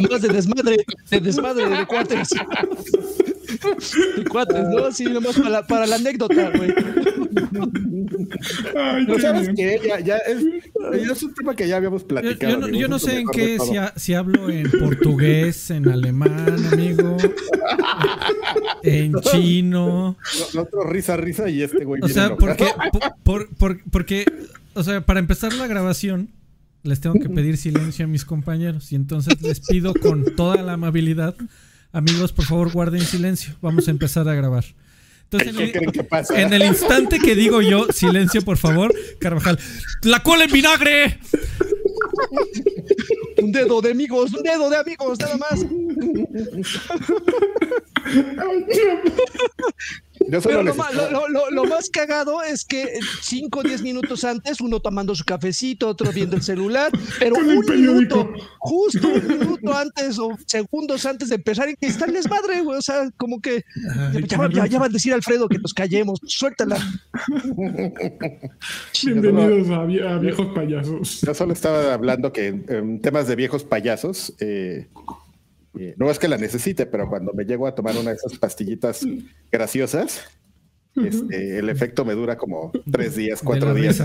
Nomás de desmadre, de desmadre, de cuates. De cuates, ¿no? Sí, nomás para la, para la anécdota, güey. Ay, ¿Sabes qué? Ya, ya es, es, un tema que ya habíamos platicado. Yo, yo, yo no sé en qué, si, a, si, hablo en portugués, en alemán, amigo, en chino. Otro risa, risa y este güey. O sea, porque, por, por, porque, o sea, para empezar la grabación, les tengo que pedir silencio a mis compañeros. Y entonces les pido con toda la amabilidad, amigos, por favor guarden silencio. Vamos a empezar a grabar. Entonces, en el, que pasa? en el instante que digo yo, silencio, por favor, Carvajal, ¡la cola en vinagre! un dedo de amigos, un dedo de amigos, nada más. Pero lo, lo, lo, lo, más cagado es que 5 o 10 minutos antes, uno tomando su cafecito, otro viendo el celular, pero un minuto, justo un minuto antes o segundos antes de empezar, en que está el desmadre, güey. O sea, como que ya, ya, ya, va a decir Alfredo que nos callemos, suéltala. Bienvenidos a, a, viejos payasos. Yo solo estaba hablando que en temas de viejos payasos, eh, no es que la necesite, pero cuando me llego a tomar una de esas pastillitas graciosas, este, el efecto me dura como tres días, cuatro días.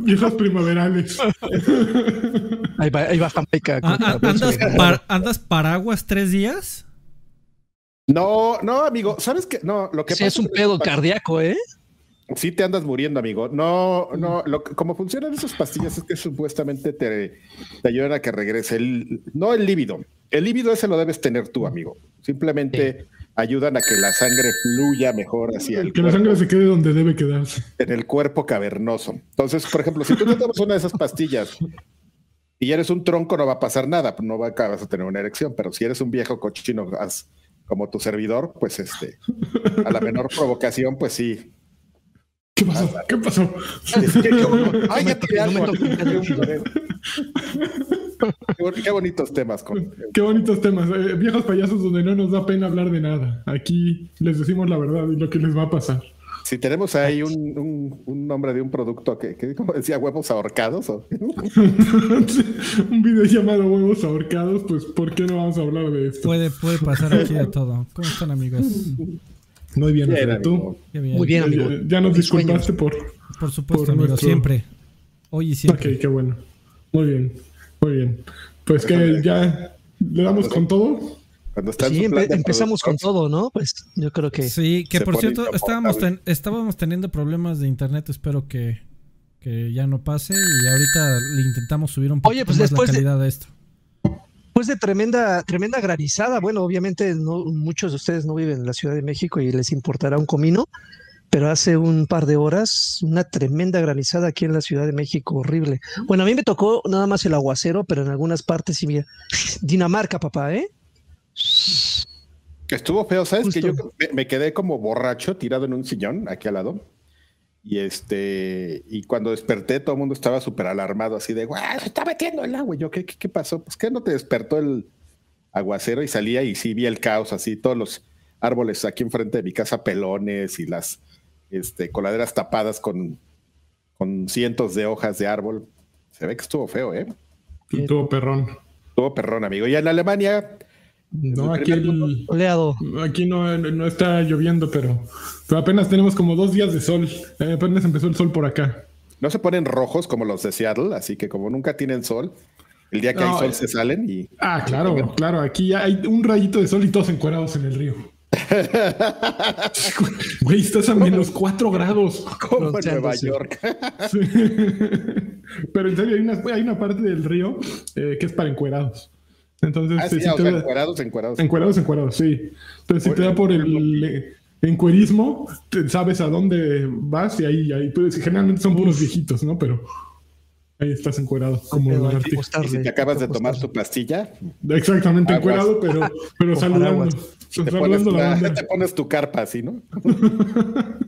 Viejas primaverales. Ahí va, ahí va Jamaica. Ah, ¿Andas, ¿Andas paraguas tres días? No, no, amigo. ¿Sabes qué? No, lo que sí, es un pedo cardíaco, ¿eh? Sí te andas muriendo, amigo. No, no, lo, como funcionan esas pastillas es que supuestamente te, te ayudan a que regrese el, no el líbido. El líbido ese lo debes tener tú, amigo. Simplemente ayudan a que la sangre fluya mejor hacia el Que la sangre se quede donde debe quedarse. En el cuerpo cavernoso. Entonces, por ejemplo, si tú te tomas una de esas pastillas y eres un tronco, no va a pasar nada, no vas a tener una erección, pero si eres un viejo cochino como tu servidor, pues este, a la menor provocación, pues sí, ¿Qué pasó? ¿Qué pasó? Ay, ya Qué bonitos temas. Con... Qué bonitos temas. Eh, viejos payasos donde no nos da pena hablar de nada. Aquí les decimos la verdad y lo que les va a pasar. Si tenemos ahí un, un, un nombre de un producto que, que como decía, huevos ahorcados. ¿o? un video llamado huevos ahorcados, pues ¿por qué no vamos a hablar de esto? Puede, puede pasar aquí de todo. ¿Cómo están amigos? Muy bien, bien ¿tú? Muy bien, amigo. Ya, ya nos disculpaste por. Por supuesto, por amigo, nuestro... siempre. Hoy y siempre. Ok, qué bueno. Muy bien, muy bien. Pues que ya le damos con todo. Cuando sí, empe empezamos con todo, ¿no? Pues yo creo que. Sí, que por cierto, estábamos, ten estábamos teniendo problemas de internet. Espero que, que, ya no pase. Y ahorita le intentamos subir un poco Oye, pues más después la calidad de... de esto después de tremenda, tremenda granizada, bueno, obviamente no, muchos de ustedes no viven en la Ciudad de México y les importará un comino, pero hace un par de horas una tremenda granizada aquí en la Ciudad de México, horrible. Bueno, a mí me tocó nada más el aguacero, pero en algunas partes sí, Dinamarca, papá, ¿eh? Estuvo feo, ¿sabes? Justo. Que yo me quedé como borracho tirado en un sillón aquí al lado. Y este, y cuando desperté, todo el mundo estaba súper alarmado, así de, ¡guau! Se está metiendo el agua. Y yo, ¿qué, ¿qué, qué, pasó? Pues que no te despertó el aguacero y salía y sí vi el caos, así, todos los árboles aquí enfrente de mi casa, pelones y las este, coladeras tapadas con, con cientos de hojas de árbol. Se ve que estuvo feo, ¿eh? Estuvo perrón. Estuvo perrón, amigo. Y en Alemania, no, aquí, el, Oleado. aquí no, no, está lloviendo, pero, pero, apenas tenemos como dos días de sol. Eh, apenas empezó el sol por acá. No se ponen rojos como los de Seattle, así que como nunca tienen sol, el día que no, hay sol eh, se salen y. Ah, claro, claro. Aquí hay un rayito de sol y todos encuerados en el río. Güey, estás a menos 4 grados. Como en Nueva York. Sí. Pero en serio, hay una, hay una parte del río eh, que es para encuerados. Entonces, ah, sí, si o te sea, da... encuerados, encuerados. Encuerados, encuerados, sí. Entonces, si te da por el encuerismo, te sabes a dónde vas y ahí, ahí pues, generalmente son puros viejitos, ¿no? Pero ahí estás encuerado, como okay, y si te acabas de tomar tu pastilla. Exactamente, aguas. encuerado, pero, pero saludando. Te pones, la, te pones tu carpa así, ¿no?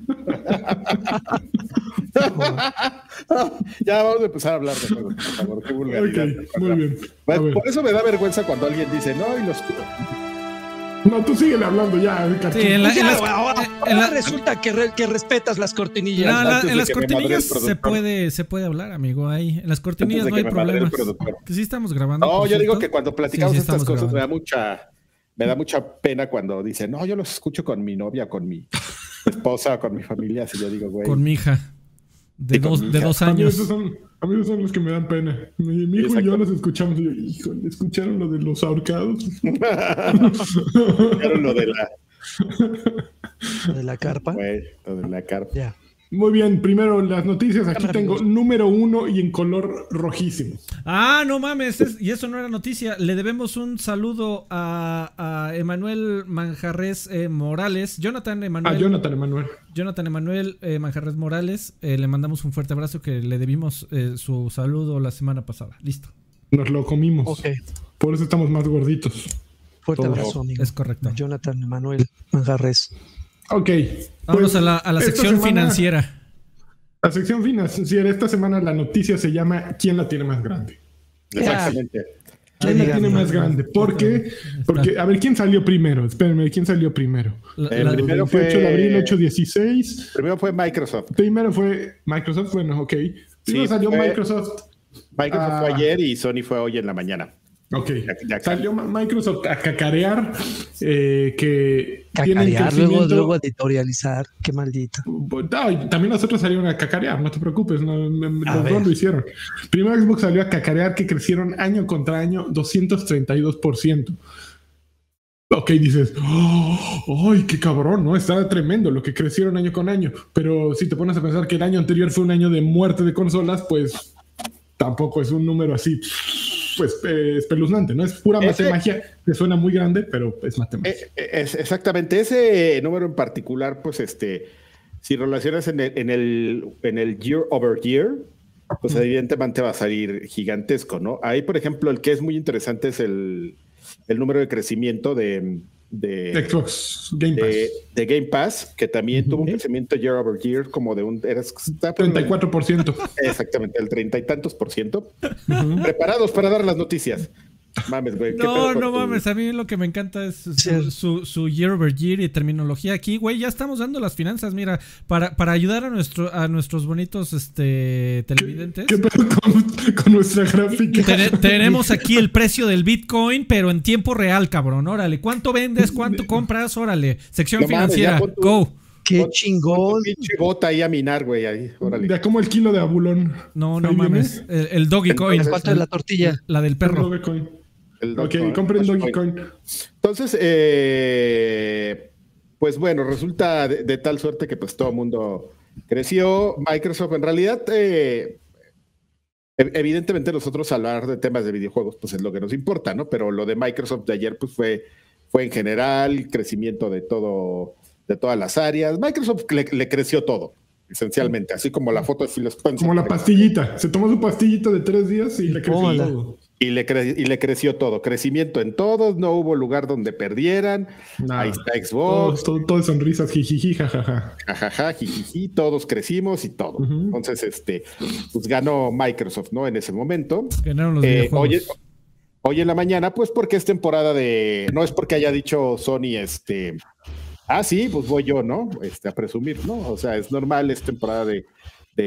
ya vamos a empezar a hablar de juegos, por favor. Qué vulgaridad. Okay, muy bien. Por, por eso me da vergüenza cuando alguien dice, no, y los. No, tú síguele hablando ya. Sí, en la- Ya, en las- ahora, en ahora la- resulta que, re- que respetas las cortinillas. No, la- antes en las cortinillas se puede, se puede hablar, amigo. Ahí. En las cortinillas no hay. Que sí estamos grabando. No, yo digo que cuando platicamos Sí, sí, estas cosas me da mucha, me da mucha pena cuando dicen, no, yo los escucho con mi novia, con mi esposa, con mi familia. Así yo digo, güey. Con mi hija. De, dos, de dos A mí, años. esos son, a mí esos son los que me dan pena. Mi, mi hijo y yo los escuchamos. Y yo, híjole, ¿escucharon lo de los ahorcados? Claro, lo de la, De la carpa. lo de la carpa. Ya. Muy bien, primero las noticias. Aquí tengo número uno y en color rojísimo. Ah, no mames, es- y eso no era noticia. Le debemos un saludo a, a Emanuel Manjarres eh, Morales, Jonathan Emanuel. Jonathan Emanuel. Jonathan Emanuel eh, Manjarres Morales. eh, le mandamos un fuerte abrazo que le debimos eh, su saludo la semana pasada. Listo, Nos lo comimos. Ok. Por eso estamos más gorditos. Fuerte Todo. abrazo, amigo. es correcto. Jonathan Manuel Manjarres. Ok. Vámonos pues, a la, a la esta sección semana- financiera. La sección financiera. Esta semana la noticia se llama ¿Quién la tiene más grande? Exactamente. ¿Quién Ay, la tiene más grande? ¿Por qué? Porque, a ver, ¿quién salió primero? Espérenme, ¿quién salió primero? La- El la- primero 28 fue- de abril, 816. Primero fue Microsoft. Primero fue Microsoft, bueno, ok. Primero Sí, salió fue- Microsoft. Microsoft Ah. fue ayer y Sony fue hoy en la mañana. Ok. Ya- ya- Salió Microsoft a cacarear eh, que Cacarear, luego, luego editorializar. Qué maldito. No, y también nosotros salieron a cacarear, no te preocupes, no, los ver. dos lo hicieron. Primero Xbox salió a cacarear que crecieron año contra año 232%. Ok, dices, "Oh, ¡ay, qué cabrón! ¿no? Está tremendo lo que crecieron año con año. Pero si te pones a pensar que el año anterior fue un año de muerte de consolas, pues tampoco es un número así, pues eh, espeluznante, ¿no? Es pura Ese- matemagia, que suena muy grande, pero es matemática. Eh, eh, es exactamente ese número en particular, pues este, si relacionas en el, en el, en el year over year, pues evidentemente va a salir gigantesco, ¿no? Ahí, por ejemplo, el que es muy interesante es el, el número de crecimiento de, de, Xbox Game Pass. de- de Game Pass, que también tuvo un crecimiento year over year como de un... Era, está por el- 34%. Exactamente, el treinta y tantos por ciento. Preparados para dar las noticias. Mames, güey. ¿qué No, no tu- mames, a mí lo que me encanta es su, Sí. su, su year over year y terminología aquí, güey, ya estamos dando las finanzas, mira, para, para ayudar a nuestro a nuestros bonitos este televidentes. ¿Qué pedo con, con nuestra gráfica? Tene- tenemos aquí el precio del Bitcoin, pero en tiempo real, cabrón. Órale, ¿cuánto vendes? ¿Cuánto compras? Órale, sección No financiera. tu- Go. Qué Pon- chingón. Pinche bota ahí a minar, güey. Ahí, órale. Ya como el kilo de abulón. No, no mames. El, el Doggy Coin. ¿En cuánto es la tortilla? La del perro. Dogecoin. El Ok, Dogecoin. compren Dogecoin. Entonces, eh, pues bueno, resulta de, de tal suerte que pues todo el mundo creció. Microsoft, en realidad, eh, ev- evidentemente nosotros hablar de temas de videojuegos, pues es lo que nos importa, ¿no? Pero lo de Microsoft de ayer, pues fue, fue en general crecimiento de todo, de todas las áreas. Microsoft le, le creció todo, esencialmente, así como la foto de Phil Spencer. Como la pastillita. Se tomó su pastillita de tres días y le creció todo. Y le, cre- y le creció todo, crecimiento en todos, no hubo lugar donde perdieran. Ahí está Xbox, todo, todo de sonrisas, jijiji, jajaja. jajaja, jijiji, todos crecimos y todo. Entonces, este, pues ganó Microsoft, ¿no? En ese momento. Ganaron los Eh, hoy, hoy en la mañana, pues porque es temporada de, no es porque haya dicho Sony, este, ah, sí, pues voy yo, ¿no? Este, a presumir, ¿no? O sea, es normal, es temporada de,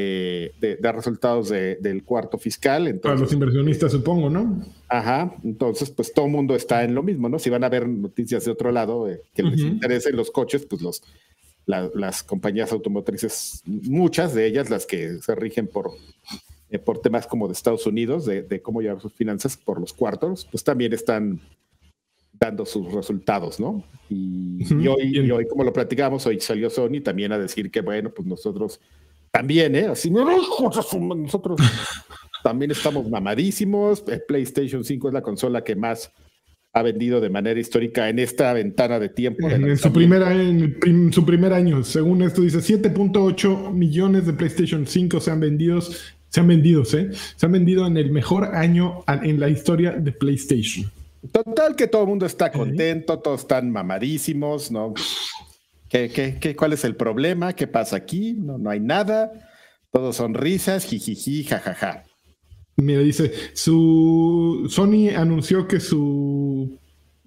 de, de resultados de- del cuarto fiscal. Para Entonces, los inversionistas, supongo, ¿no? Ajá, entonces pues todo el mundo está en lo mismo, ¿no? Si van a ver noticias de otro lado eh, que les Ujú. interesen los coches, pues los la- las compañías automotrices, muchas de ellas las que se rigen por, eh, por temas como de Estados Unidos, de, de cómo llevar sus finanzas por los cuartos, pues también están dando sus resultados, ¿no? Y, hoy, y hoy, como lo platicamos, hoy salió Sony también a decir que, bueno, pues nosotros también, ¿eh? Así, nosotros también estamos mamadísimos. El PlayStation 5 es la consola que más ha vendido de manera histórica en esta ventana de tiempo. de En, su primera, en su primer año, según esto dice 7.8 millones de PlayStation 5 se han vendido, se han vendido, ¿eh? Se han vendido en el mejor año en la historia de PlayStation. Total, que todo el mundo está contento, todos están mamadísimos, ¿no? ¿Qué, qué, qué, cuál es el problema? ¿Qué pasa aquí? No, no hay nada. Todos son risas, jijiji, jajaja. Mira, dice, su Sony anunció que su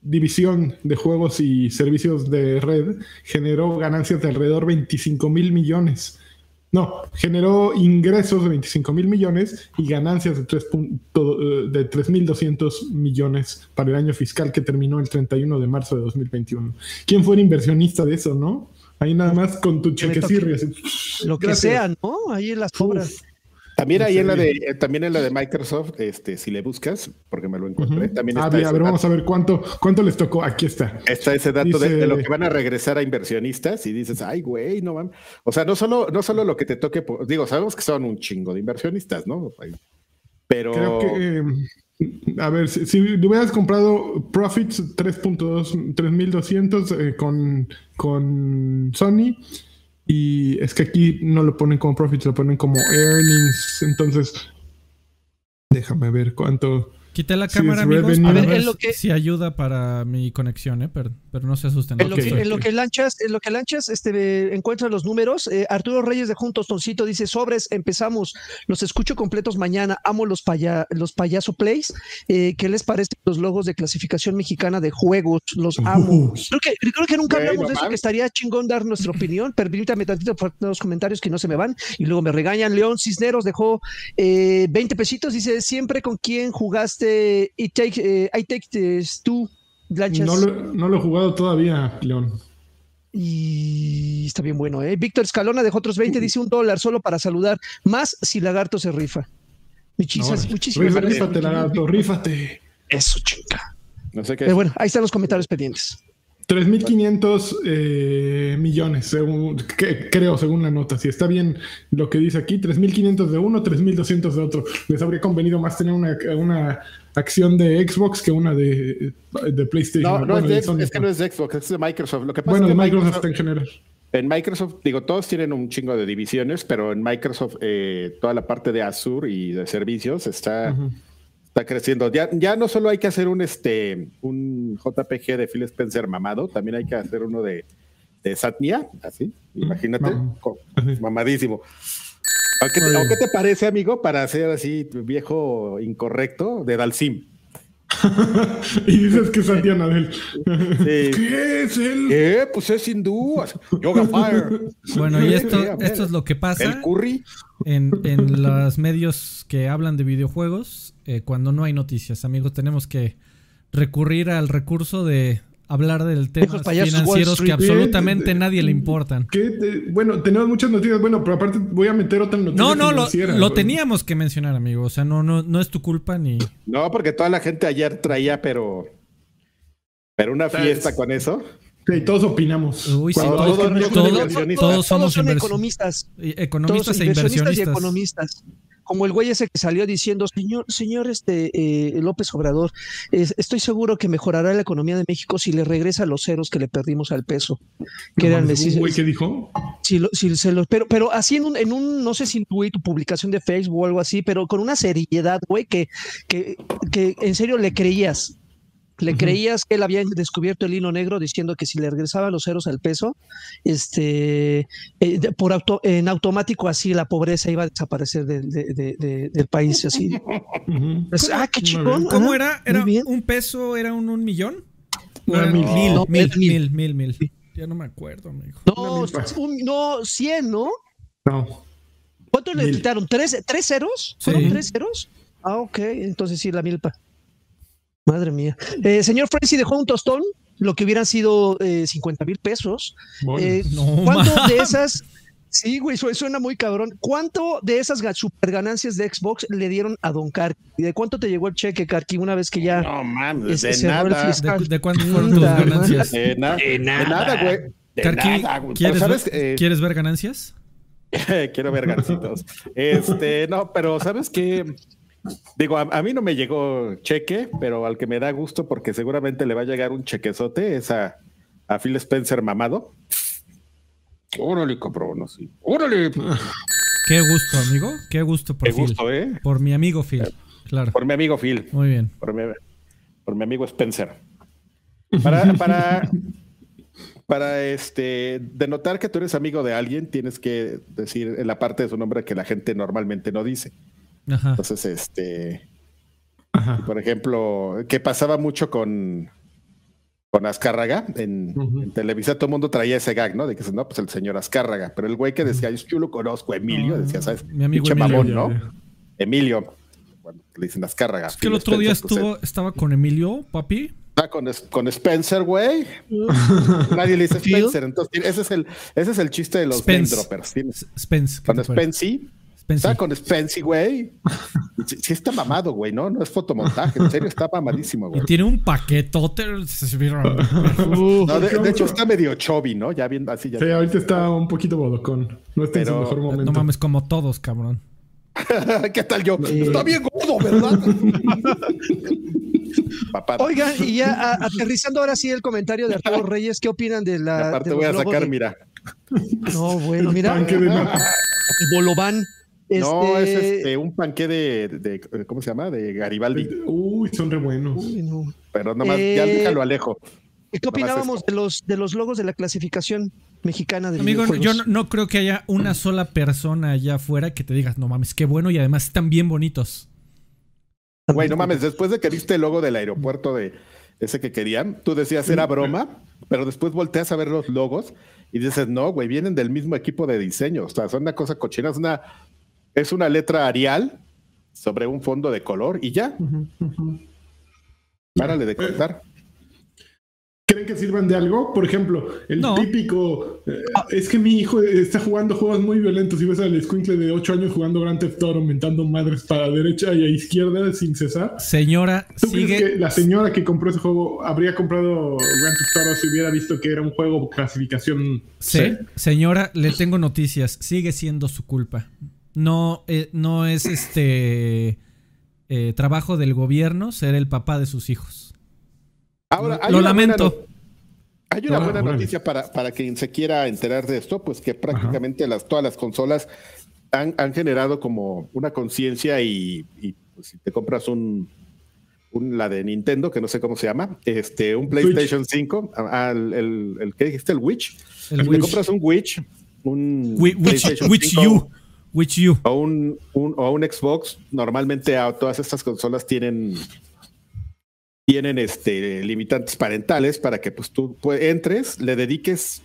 división de juegos y servicios de red generó ganancias de alrededor de 25 mil millones. No, generó ingresos de 25 mil millones y ganancias de 3.200 millones para el año fiscal que terminó el 31 de marzo de 2021. ¿Quién fue el inversionista de eso, no? Ahí nada más con tu chequecirri. Lo que sea, ¿no? Ahí en las obras. También ahí en la de, eh, también en la de Microsoft, este, si le buscas, porque me lo encontré, también está. a ver, vamos a ver cuánto, cuánto les tocó. Aquí está. Está ese dato de, lo que van a regresar a inversionistas y dices, ay, güey, no van. O sea, no solo, no solo lo que te toque, digo, sabemos que son un chingo de inversionistas, ¿no? Pero. Creo que. Eh, a ver, si, si, hubieras comprado Profits 3.2, 3200 eh, con, con Sony, y es que aquí no lo ponen como profits, lo ponen como earnings. Entonces, déjame ver cuánto. Quité la cámara, amigos, para ver, lo que... si ayuda para mi conexión, ¿eh? pero, pero no se asusten. En, lo, que, en lo que, lanchas, en lo que lanchas este, encuentra los números, eh, Arturo Reyes de Juntos Toncito dice, sobres, empezamos, los escucho completos mañana, amo los, paya, los payaso plays, eh, ¿qué les parece los logos de clasificación mexicana de juegos? Los amo. Creo que, creo que nunca hablamos de eso, que estaría chingón dar nuestra opinión, permítame tantito por los comentarios que no se me van y luego me regañan. León Cisneros dejó 20 eh, pesitos, dice, siempre con quién jugaste este I Take, eh, I take Two No lo, no lo he jugado todavía, León. Y está bien bueno, ¿eh? Víctor Escalona dejó otros 20, dice un dólar solo para saludar. Más si Lagarto se rifa. Muchísimas, muchísimas gracias. Rífate, Lagarto, rífate. Eso, chica. No sé qué. Pero bueno, ahí están los comentarios pendientes. 3.500 eh, millones, según, creo, según la nota. Si está bien lo que dice aquí, 3.500 de uno, 3.200 de otro. Les habría convenido más tener una, una acción de Xbox que una de, de PlayStation. No, no es, es, que no es de Xbox, es de Microsoft. Lo que pasa bueno, de Microsoft, en general. En Microsoft, digo, todos tienen un chingo de divisiones, pero en Microsoft eh, toda la parte de Azure y de servicios está está creciendo. Ya, ya no solo hay que hacer un, este, un JPG de Phil Spencer mamado, también hay que hacer uno de, de Satnia, así, imagínate, mamadísimo. ¿Qué te, parece, amigo, para hacer así viejo incorrecto de Dalsim? y dices que es Satya Nadel. ¿Qué es él? ¿Qué? Pues es hindú. Yoga Fire. Bueno, y esto, esto es lo que pasa. El curry. En, en los medios que hablan de videojuegos eh, cuando no hay noticias, amigos. Tenemos que recurrir al recurso de hablar del tema financieros que absolutamente nadie le importan. bueno, tenemos muchas noticias, bueno, pero aparte voy a meter otra noticia. No, no, lo, lo teníamos que mencionar, amigo. O sea, no, no, no es tu culpa ni. No, porque toda la gente ayer traía, pero. Pero una fiesta con eso. Sí, todos opinamos. Uy, sí, todos, todos, somos son economistas. Economistas e inversionistas. Y economistas como el güey ese que salió diciendo, señor, señor este, eh, López Obrador, estoy seguro que mejorará la economía de México si le regresa los ceros que le perdimos al peso. Que eran güey que dijo? Si, si se los, pero, pero así en un, en un, no sé si tu publicación de Facebook o algo así, pero con una seriedad, güey, que, que, que en serio le creías. Le creías que él había descubierto el hilo negro diciendo que si le regresaba los ceros al peso, este, eh, por auto, en automático así la pobreza iba a desaparecer del país. Así. Pues, ah, qué chingón. ¿Cómo era? ¿Era un peso? ¿Era un, un millón? mil, mil, mil, mil, mil, Ya no me acuerdo, amigo. No, no, 100, ¿no? No. ¿Cuánto le quitaron? ¿Tres, ¿Tres ceros? ¿Fueron tres ceros? Ah, ok. Entonces sí, la milpa. Madre mía. Eh, señor Frenzy dejó un tostón, lo que hubieran sido eh, 50 mil pesos. Eh, ¿Cuánto de esas... Sí, güey, suena muy cabrón. ¿Cuánto de esas super ganancias de Xbox le dieron a Don Karki? ¿De cuánto te llegó el cheque, Karki, una vez que ya... No, mames, de nada. ¿De, cuánto fueron tus ganancias? De, nada, de nada, güey. Karki, ¿quieres, ¿sabes? Eh, ¿quieres ver ganancias? Quiero ver gancitos. este, no, pero ¿sabes qué? Digo, a, mí no me llegó cheque, pero al que me da gusto porque seguramente le va a llegar un chequezote es a, Phil Spencer mamado. Órale, cabrón, así. Órale. Qué gusto, amigo. Qué gusto por Qué gusto, ¿eh? Por mi amigo Phil, claro. Por mi amigo Phil. Muy bien. Por mi, por mi amigo Spencer. Para, para, para este denotar que tú eres amigo de alguien, tienes que decir en la parte de su nombre que la gente normalmente no dice. Entonces, este, por ejemplo, que pasaba mucho con, con Azcárraga. En, Televisa todo el mundo traía ese gag, ¿no? De que no, pues el señor Azcárraga. Pero el güey que decía, yo lo conozco, Emilio, decía, ¿sabes? Mi amigo Pinche Emilio, mamón, ¿no? ya. Emilio. Cuando le dicen Azcárraga. Es que el otro día pues, estuvo, estaba con Emilio, papi. Está con, con Spencer, güey. Nadie le dice. Spencer. Entonces, ese es el, ese es el chiste de los Spence. Spence. ¿qué Con parece? Spency. Está con Spency, güey. Sí, sí está mamado, güey, ¿no? No es fotomontaje. En serio, está mamadísimo, Y güey. tiene un paquetote. No, de, ¿Qué de hecho, está medio chubby, ¿no? Ya viendo así ya. Sí, ahorita está un poquito bodocón. No está en su mejor momento. No mames, como todos, cabrón. ¿Qué tal yo? Está bien gordo, ¿verdad? Papá. Oigan, y ya a- aterrizando ahora sí el comentario de Arturo Reyes, ¿qué opinan de y la. aparte de voy a sacar, de- mira. No, bueno, mira. De nata. No, es Este- este, un panqué de, de- ¿Cómo se llama? De Garibaldi. Uy, son re buenos. Uy, no. Pero nomás, ya Eh, déjalo alejo. ¿Y ¿Qué opinábamos de los, de los logos de la clasificación mexicana de Amigo, yo no, no creo que haya una sola persona allá afuera que te digas, no mames, qué bueno y además están bien bonitos. Güey, no mames, después de que viste el logo del aeropuerto de ese que querían, tú decías era broma, pero después volteas a ver los logos y dices, no, güey, vienen del mismo equipo de diseño. O sea, son una cosa cochina, es una, es una letra Arial sobre un fondo de color y ya, párale de contar. ¿Creen que sirvan de algo? Por ejemplo, el No. típico eh, es que mi hijo está jugando juegos muy violentos y ves al escuincle de 8 años jugando Grand Theft Auto aumentando madres para derecha y a izquierda sin cesar. Señora, ¿Tú crees sigue. que la señora que compró ese juego habría comprado Grand Theft Auto si hubiera visto que era un juego clasificación Sí, C? señora, le tengo noticias. Sigue siendo su culpa. No, eh, no es este eh, trabajo del gobierno ser el papá de sus hijos. Ahora, hay Lo buena lamento. Hay una buena noticia para, para quien se quiera enterar de esto, pues que prácticamente las, todas las consolas han, han generado como una conciencia y, y, pues, si te compras un, un- la de Nintendo, que no sé cómo se llama, este, un PlayStation 5, ah, el, ¿qué dijiste? El Witch. El Si te Witch. compras un Witch, un Which, PlayStation which 5 you? Which you? o un, un- o un Xbox, normalmente a todas estas consolas tienen tienen este limitantes parentales para que pues tú pues, entres, le dediques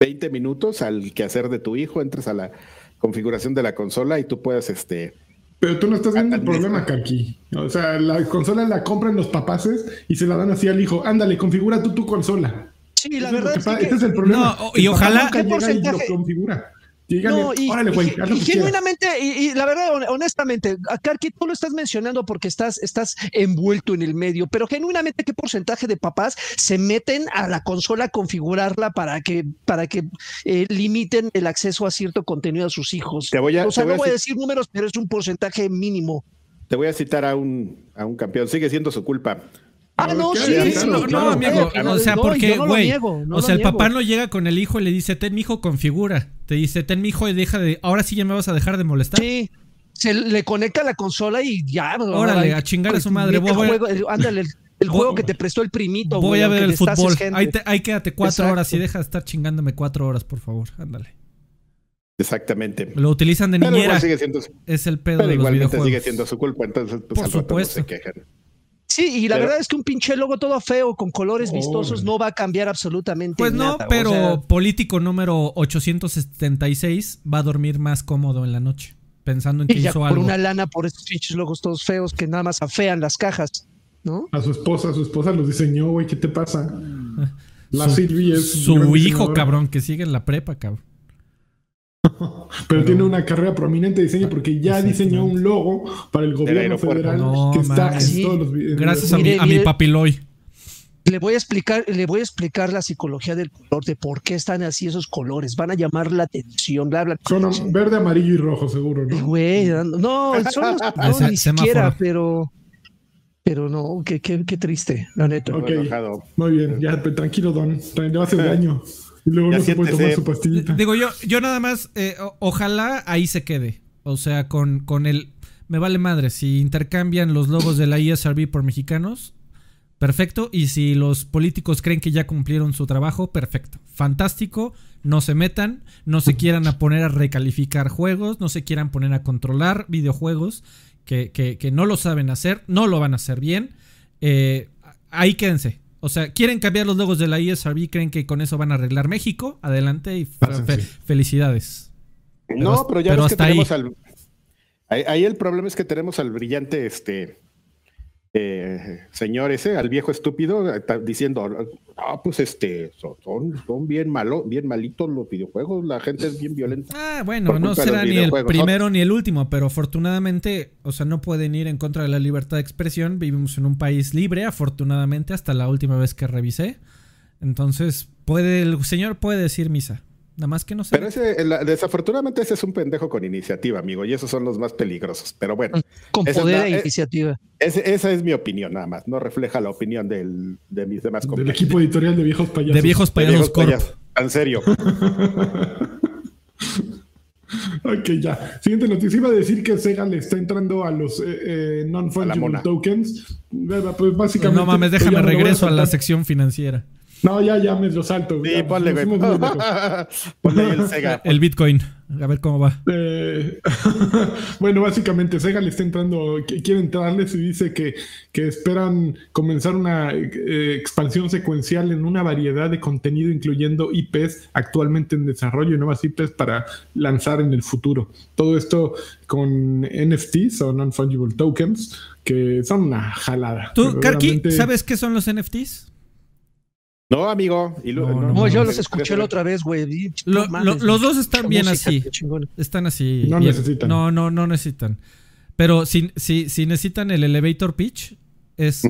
20 minutos al quehacer de tu hijo, entres a la configuración de la consola y tú puedas este Pero tú no estás viendo el problema, Karki. O sea, la consola la compran los papaces y se la dan así al hijo. Ándale, configura tú tu consola. Sí, la Eso verdad es que, ese es el problema. No, y El ojalá- nunca ¿Qué llega y lo porcentaje? configura. Díganle, No, y, órale, güey, y- genuinamente, y, y la verdad, hon- honestamente, a Karki tú lo estás mencionando porque estás, estás envuelto en el medio, pero genuinamente, ¿qué porcentaje de papás se meten a la consola a configurarla para que, para que eh, limiten el acceso a cierto contenido a sus hijos? Te voy a- o sea, te voy no a voy a decir- decir números, pero es un porcentaje mínimo. te voy a citar a un a un campeón, sigue siendo su culpa. Ah, no, sí, Ya, sí, claro, no, no, amigo, Eh, o sea, no, porque, no güey, no o sea, el papá no llega con el hijo y le dice, ten mi hijo, configura. Te dice, ten mi hijo y deja de, ahora sí ya me vas a dejar de molestar. Sí. Se le conecta la consola y ya. Órale, a chingar a su madre. Voy a- juego, el- ándale, el, el Voy- juego que te prestó el primito. Voy güey, a ver el fútbol. Ahí, te- ahí quédate cuatro Exacto. horas y deja de estar chingándome cuatro horas, por favor. Ándale. Exactamente. Lo utilizan de Pero niñera. igual sigue siendo, Es el pedo pero de los igualmente videojuegos. sigue siendo su culpa, entonces pues Por al rato no supuesto. se quejan. Sí, y la Pero- verdad es que un pinche logo todo feo con colores vistosos Órale. no va a cambiar absolutamente Pues no, nada. o pero sea, político número 876 va a dormir más cómodo en la noche, pensando en que y ya hizo por algo. una lana por estos pinches logos todos feos que nada más afean las cajas, ¿no? A su esposa, su esposa los diseñó, güey, ¿qué te pasa? La Su- Silvi es Su hijo, cabrón, que sigue en la prepa, cabrón. Pero tiene una carrera prominente de diseño porque ya diseñó un logo para el gobierno federal No, que está en todos los vi- en Gracias a mi, Mire, a mi mire. papiloy. Le voy a explicar, le voy a explicar la psicología del color, de por qué están así esos colores, van a llamar la atención, bla, bla. Son verde, amarillo y rojo, seguro, ¿no? Güey, no, son los- no, Ese ni semáforo. siquiera, pero, pero no, qué, qué, qué triste, la neta. Muy bien, ya, pero tranquilo, Don. Le va a hacer daño. Y luego Ya no se puede tomar su pastillita. Digo, yo, yo nada más, eh, o- ojalá ahí se quede. O sea, con, con el... Me vale madre, si intercambian los logos de la ESRB por mexicanos, perfecto. Y si los políticos creen que ya cumplieron su trabajo, perfecto. Fantástico. No se metan, no se quieran a poner a recalificar juegos, no se quieran poner a controlar videojuegos que, que- que no lo saben hacer, no lo van a hacer bien. Eh, ahí quédense. O sea, quieren cambiar los logos de la ESRB, creen que con eso van a arreglar México. Adelante y fe- felicidades. no, pero ya pero ves que tenemos ahí. al. Ahí, ahí el problema es que tenemos al brillante este eh, señor ese, al viejo estúpido, eh, diciendo, ah, pues este, son, son, bien malo, bien malitos los videojuegos, la gente es bien violenta. Ah, bueno, no será ni el primero ni el último, pero afortunadamente, o sea, no pueden ir en contra de la libertad de expresión. Vivimos en un país libre, afortunadamente, hasta la última vez que revisé. Entonces, puede, el señor puede decir misa. Nada más que no sé. Pero ese, la- desafortunadamente ese es un pendejo con iniciativa, amigo, y esos son los más peligrosos. Pero bueno, Con Esa es poder e eh, iniciativa. esa es mi opinión nada más, no refleja la opinión del, de mis demás Del compañeros. equipo editorial de viejos payasos. de viejos De payasos viejos corp. payasos. En serio. Ok, ya. Siguiente noticia. Iba a decir que Sega le está entrando a los eh, eh, non-fungible tokens. Pues básicamente. No mames, déjame a regreso a la sección financiera. No, ya, ya me lo salto. Sí, ya, ponle, güey. ponle ahí el Sega. El Bitcoin. A ver cómo va. Eh, bueno, básicamente Sega le está entrando, quiere entrarles y dice que, que esperan comenzar una eh, expansión secuencial en una variedad de contenido, incluyendo IPs actualmente en desarrollo y nuevas IPs para lanzar en el futuro. Todo esto con NFTs o Non-Fungible Tokens, que son una jalada. ¿Tú, Karki, sabes qué son los NFTs? No, amigo. y lo- No, No, no, yo no, los escuché la otra vez, güey. Lo- lo- los dos están bien música, así. Están así. No bien. necesitan. No, no, no necesitan. Pero si, si, si necesitan el elevator pitch, es.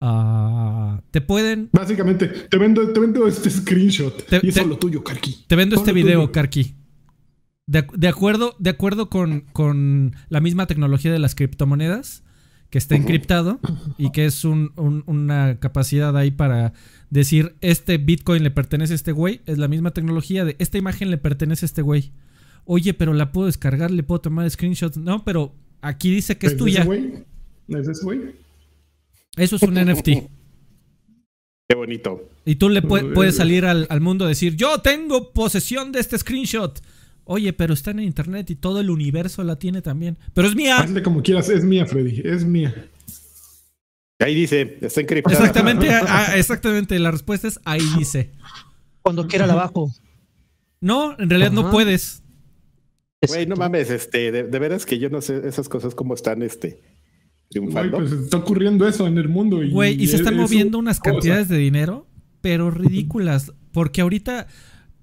Ah, te pueden. Básicamente, te vendo, te vendo este screenshot Te- y eso te- es lo tuyo, Karki. Te vendo este tuyo. video, Karki. De, de acuerdo, de acuerdo con, con la misma tecnología de las criptomonedas, que está encriptado y que es un- un- una capacidad ahí para decir, este Bitcoin le pertenece a este güey, es la misma tecnología de, esta imagen le pertenece a este güey. Oye, pero la puedo descargar, le puedo tomar screenshots. No, pero aquí dice que es ¿Es tuya. ese güey? ¿Es ese güey? Eso es un NFT. Qué bonito. Y tú le puedes salir al, al mundo a decir, yo tengo posesión de este screenshot. Oye, pero está en internet y todo el universo la tiene también. Pero es mía. Hazle como quieras, es mía, Freddy, es mía. Ahí dice, está encriptada. Exactamente, ah, ah, exactamente. La respuesta es ahí dice. Cuando quiera la bajo. No, en realidad no puedes. Güey, no mames, este, de, de veras que yo no sé esas cosas cómo están, este, Güey, triunfando. pues está ocurriendo eso en el mundo. Y, Güey, y se es- están es moviendo una unas cosa. cantidades de dinero, pero ridículas. Porque ahorita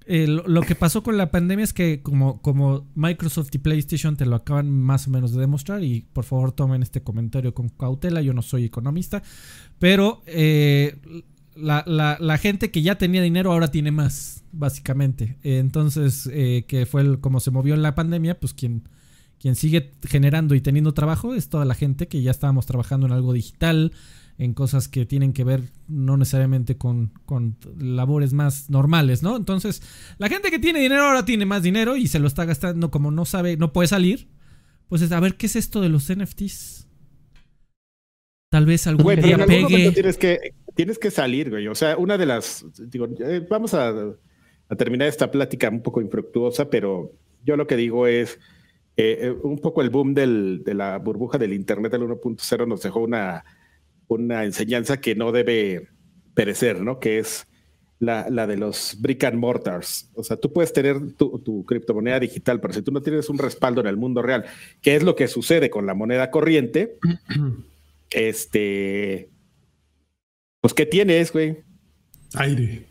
eh, lo, que pasó con la pandemia es que como, Microsoft y PlayStation te lo acaban más o menos de demostrar, y por favor tomen este comentario con cautela, yo no soy economista, pero eh, la, la- la gente que ya tenía dinero ahora tiene más, básicamente. Entonces, eh, que fue el- como se movió en la pandemia, pues quien sigue generando y teniendo trabajo es toda la gente que ya estábamos trabajando en algo digital, en cosas que tienen que ver no necesariamente con, con labores más normales, ¿no? Entonces, la gente que tiene dinero ahora tiene más dinero y se lo está gastando como no sabe, no puede salir. Pues es, a ver, ¿qué es esto de los NFTs? Tal vez algún Güey, pero día en algún momento pegue. tienes que, tienes que salir, güey. O sea, una de las, digo, eh, vamos a, a terminar esta plática un poco infructuosa, pero yo lo que digo es, eh, eh, un poco el boom del- de la burbuja del Internet del 1.0 nos dejó una, una enseñanza que no debe perecer, ¿no? Que es la, la de los brick and mortars. O sea, tú puedes tener tu, tu criptomoneda digital, pero si tú no tienes un respaldo en el mundo real, que es lo que sucede con la moneda corriente, este, pues, ¿qué tienes, güey? Aire.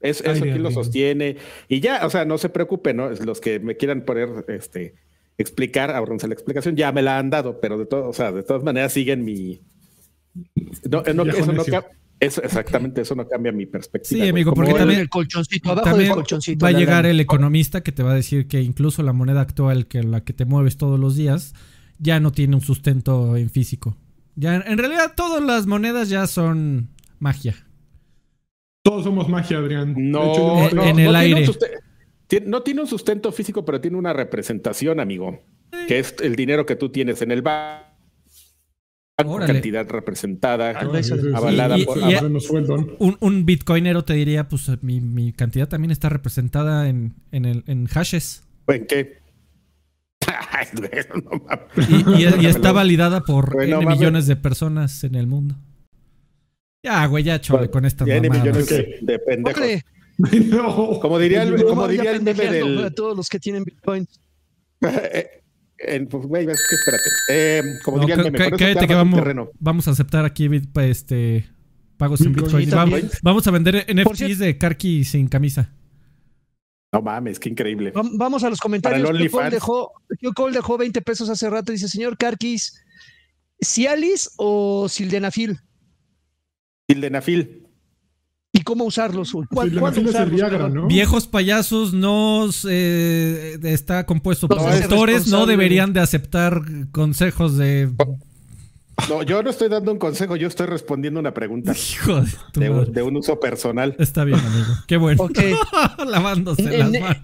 Es, eso Aire quién lo sostiene. Y ya, o sea, no se preocupen, ¿no? Los que me quieran poner, este, explicar, abronce la explicación, ya me la han dado, pero de todo, o sea, de todas maneras siguen mi. No, no, Viejo eso no necio. ca- eso, exactamente, eso no cambia mi perspectiva. Sí, amigo, porque también- el colchoncito, abajo También del colchoncito. va a llegar el economista que te va a decir que incluso la moneda actual, que la que te mueves todos los días, ya no tiene un sustento en físico. Ya, en realidad, todas las monedas ya son magia. Todos somos magia, Adrián. No, hecho, Eh, en el aire. tiene- no tiene un sustento físico, pero tiene una representación, amigo, que es el dinero que tú tienes en el banco, Órale. cantidad representada. Avalada Y- por y-. Un, un bitcoinero te diría, pues mi, mi cantidad también está representada en, en, el, en hashes. ¿En qué? No. Y, y- y está validada por Bueno, N millones de personas en el mundo. Ya, güey, ya chole con esta Tiene mamada. millones de, de pendejos. No. Como diría el, como diría el meme pendejeando del. a todos los que tienen Bitcoin. Eh, en- pues, güey, es que espérate. Eh, como No, diría el meme, que vamos, terreno. vamos a aceptar aquí pa- este pagos en Bitcoin. Y Vamos, vamos a vender NFTs de Karki sin camisa. No mames, qué increíble. Vam- Vamos a los comentarios. Q Cole dejó, Q Cole dejó 20 pesos hace rato. Dice, señor Karkis, ¿Cialis o Sildenafil? Sildenafil. ¿Y cómo usarlos? ¿Cuál, el usarlos? Viagra? ¿no? Viejos payasos no eh, está compuesto por autores, no deberían de aceptar consejos de No, yo no estoy dando un consejo, yo estoy respondiendo una pregunta hijo de tu de, madre. de un uso personal. Está bien, amigo. Qué bueno. Ok. Lavándose En- las manos.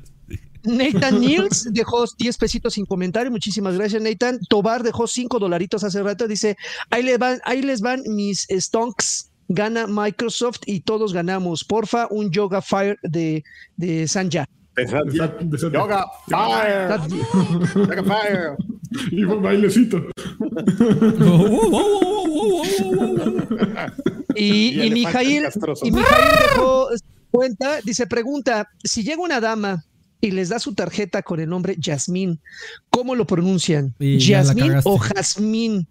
Nathan Niels dejó 10 pesitos sin comentario. Muchísimas gracias, Nathan. Tobar dejó 5 dolaritos hace rato. Dice: ahí, le van, ahí les van mis stonks. Gana Microsoft y todos ganamos. Porfa, un Yoga Fire de, de Sanja. Yoga Fire. Yoga Fire. Y fue bailecito. Y, Y Mijail, y Mijail dejó cuenta, dice, pregunta, si llega una dama y les da su tarjeta con el nombre Yasmín, ¿cómo lo pronuncian? ¿Yasmín o Jazmín?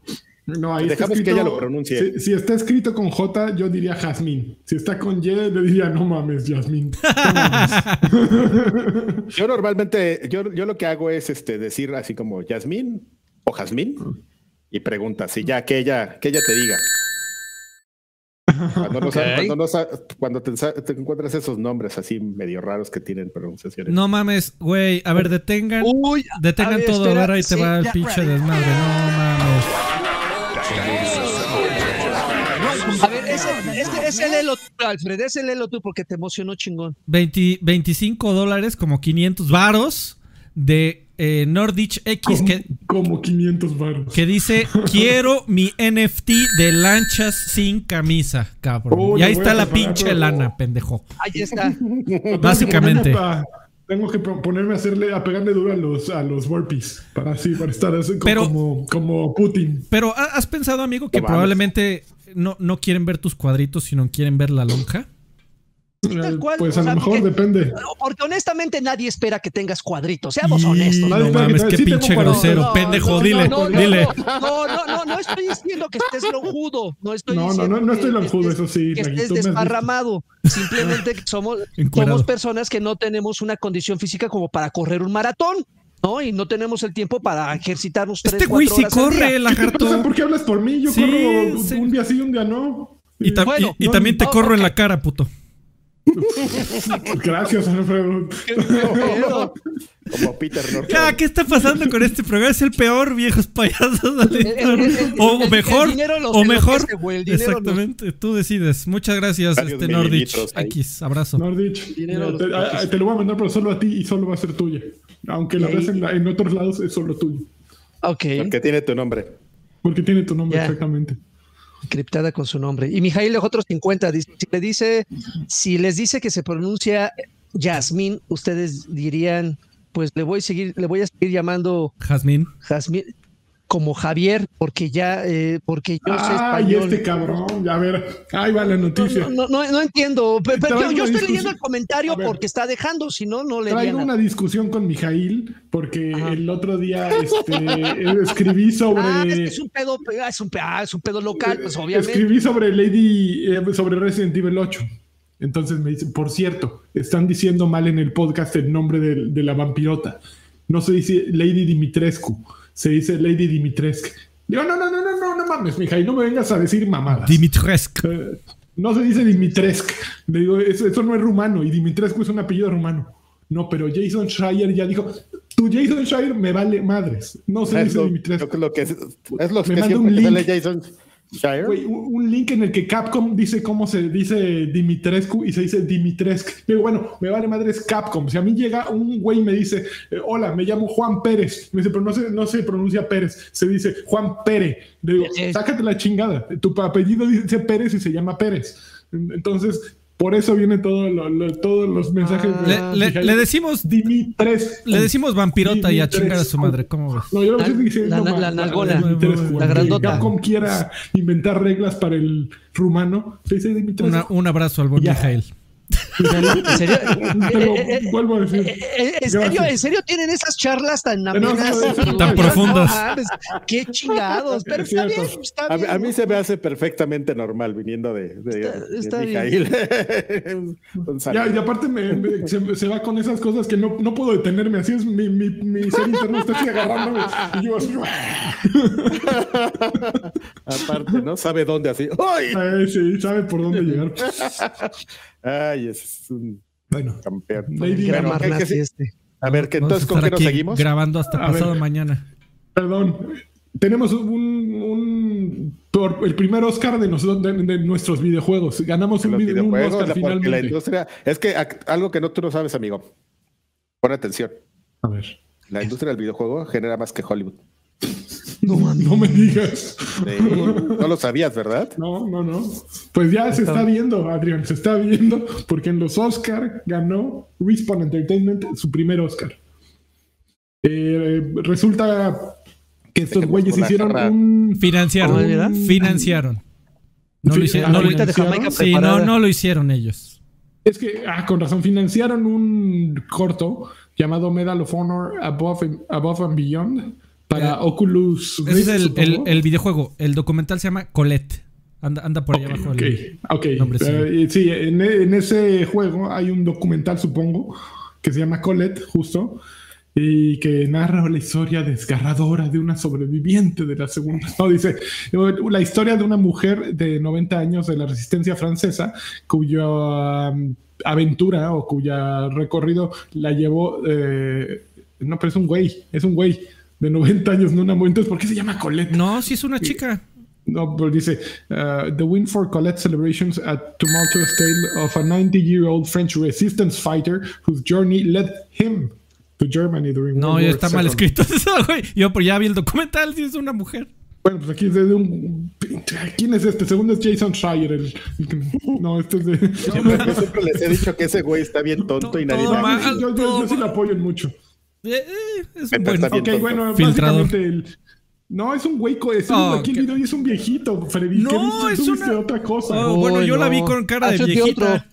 No, ahí está Dejamos que escrito- ella lo pronuncie. Si, si está escrito con J, yo diría Jazmín. Si está con Y, le diría no mames, Yasmín. No mames. Yo normalmente, yo, yo lo que hago es este decir así como Yasmín o Jazmín y pregunta si ya que ella, que ella te diga. Cuando, no sa- Ok. cuando, no sa- cuando te, encuentras esos nombres así medio raros que tienen pronunciaciones. No mames, güey. A ver, detengan. Uy, Detengan a ver, todo. espera, a ver, ahí te va el pinche desmadre. No mames. Ese, ese, léelo tú, Alfred, ese léelo tú porque te emocionó chingón. 20 25 dólares, como 500 varos de eh, Nordich X Como, que, como 500 baros. que dice: Quiero mi NFT de lanchas sin camisa, cabrón. Oh, y ahí está la pinche lana, pendejo. Ahí está. Básicamente. Tengo que po- ponerme a hacerle, a pegarle duro a los, a los burpees. Para así, para estar así Pero- como, como Putin. Pero ¿ha- ¿has pensado, amigo, que probablemente no, no quieren ver tus cuadritos, sino quieren ver la lonja? tal cual, Pues o a lo mejor porque- depende. No, Porque honestamente nadie espera que tengas cuadritos, seamos Y- honestos. No que mames, qué sí pinche grosero, pendejo, no, dile, no, no, dile. No, no, no, no estoy diciendo que estés lonjudo. No estoy No, no, diciendo no, no estoy que- lonjudo, eso sí, Que estés desparramado. Simplemente somos, somos personas que no tenemos una condición física como para correr un maratón. ¿No? Y no tenemos el tiempo para ejercitarnos tres, Este güey cuatro sí horas corre, ¿Qué te pasa? lagarto. ¿Por qué hablas por mí? Yo Sí, corro sí. un día sí, un día no. Y, tam- Bueno, y- y no, también te no, corro en la cara, puto. Gracias, Alfredo. Como Peter Norton. Ya, ¿qué está pasando con este programa? Es el peor, viejos payasos. El- el- el- el- o el- mejor, el dinero los o mejor. Exactamente, tú decides. Muchas gracias, este Nordich. X. Abrazo. Nordich, Dinero mira, te, a- te lo voy a mandar, pero solo a ti y solo va a ser tuya. Aunque la Y ahí- ves en, la- en otros lados, es solo tuyo. Ok, Porque tiene tu nombre. Porque tiene tu nombre exactamente. encriptada con su nombre. Y Mijail dejó otros 50. Dice, si, le dice, si les dice que se pronuncia Yasmín, ustedes dirían, pues le voy a seguir, le voy a seguir llamando Jazmín. Jazmín como Javier, porque ya, eh, porque yo sé Ay, este cabrón. Ya, ver, ahí va la noticia. No, no, no, no entiendo. Pe- pe- Traigo yo, estoy discusión. leyendo el comentario ver. porque está dejando, si no, no le Traigo una discusión con Mijail porque Ajá. el otro día este, escribí sobre. Ah, es, que es un pedo, es un, pe- ah, es un pedo local, pues obviamente. Escribí sobre Lady, eh, sobre Resident Evil 8. Entonces me dicen, por cierto, están diciendo mal en el podcast el nombre de, de la vampirota. No se dice Lady Dimitrescu, se dice Lady Dimitrescu. Digo, no, no, no, no, no, no mames, Mijail, no me vengas a decir mamadas. Dimitrescu. Eh, no se dice Dimitrescu. Le digo, eso, eso no es rumano y Dimitrescu es un apellido rumano. No, pero Jason Schreier ya dijo, tu Jason Schreier me vale madres. No se Es dice lo, Dimitrescu. lo que es, es lo Me que manda siempre un que sale link. Jason. Güey, un, un link en el que Capcom dice cómo se dice Dimitrescu y se dice Dimitrescu. Digo, bueno, me vale madre es Capcom. Si a mí llega un güey y me dice, eh, hola, me llamo Juan Pérez. Me dice, pero no se, no se pronuncia Pérez, se dice Juan Pérez. Le digo, sácate la chingada. Tu apellido dice Pérez y se llama Pérez. Entonces, Por eso viene todo lo- lo- todos los mensajes. de Le, le- Mijail. le decimos Dimitres. le decimos vampirota y a chingar a su madre, ¿cómo ves? No, yo lo La- estoy diciendo la- la nalgona. Dimitres, La grandota. Capcom quiera inventar reglas para el rumano. Se dice Dimitres. Una- un abrazo al buen Ya. ¿En serio? Eh, eh, eh, vuelvo a decir. ¿En serio, Gracias. ¿En serio tienen esas charlas tan amenas? Tan profundas. qué chingados. Pero Es está bien, está A, mí- bien. a mí se me hace perfectamente normal viniendo de, de, Está-. Mijail. Ya, y aparte me, me- se, se va con esas cosas que no, no puedo detenerme. Así es mi, mi, mi ser interno está así agarrándome. Y yo así. Aparte, ¿no? Sabe dónde así. ¡Ay! Ay, sí, sabe por dónde llegar. Ay, ese es un Bueno, campeón. Bueno, ¿qué- qué Marnazi sí? este. A ver, que a entonces, ¿con qué nos seguimos? Grabando hasta A pasado ver. mañana. perdón. Tenemos un, un por el primer Oscar de, nosotros, de, de nuestros videojuegos. Ganamos un, un videojuegos, Oscar la- finalmente. industria. Es que algo que no tú no sabes, amigo. Pon atención. A ver. La industria del videojuego genera más que Hollywood. No, no me digas. Sí, no lo sabías, ¿verdad? No, no, no. Pues ya se está viendo, Adrián, se está viendo, porque en los Oscar ganó Respawn Entertainment su primer Oscar. Eh, resulta que estos güeyes hicieron jarra. un. Financiaron. ¿verdad? Financiaron. No Sí, lo hicieron. ah, no lo- Agüita de Jamaica sí, no lo hicieron ellos. Es que, ah, con razón, financiaron un corto llamado Medal of Honor Above, Above and Beyond para Eh, Oculus Ese es Rift, el, el- videojuego. El documental se llama Colette. Anda, anda por allá abajo. Ok, el- ok. nombre, sí. Eh, sí, en, en ese juego hay un documental, supongo, que se llama Colette, justo, y que narra la historia desgarradora de una sobreviviente de la segunda. No, dice la historia de una mujer de 90 años de la resistencia francesa, cuya um, aventura o cuya recorrido la llevó. eh, no, pero es un güey, es un güey de 90 años, no una mujer. Entonces, ¿por qué se llama Colette? No, sí es una chica. No, pero dice, uh, The win for Colette celebrations a tumultuous tale of a 90-year-old French resistance fighter whose journey led him to Germany during No, World ya War está mal II. escrito eso, güey. Yo pues ya vi el documental, sí es una mujer. Bueno, pues aquí es de un... ¿Quién es este? Segundo es Jason Schreier. El, no, este es de... Siempre, yo siempre les he dicho que ese güey está bien tonto y nadie yo sí lo apoyo en mucho. Eh, eh, es un buen. está bien Ok, tonto. bueno, Filtrador. básicamente el... No, es un güey, co- es un, Oh, aquí el qué- video y es un viejito, Freddy. No, es una- otra cosa. Oh, bueno, yo la vi no. con cara de Hazte viejita. otro.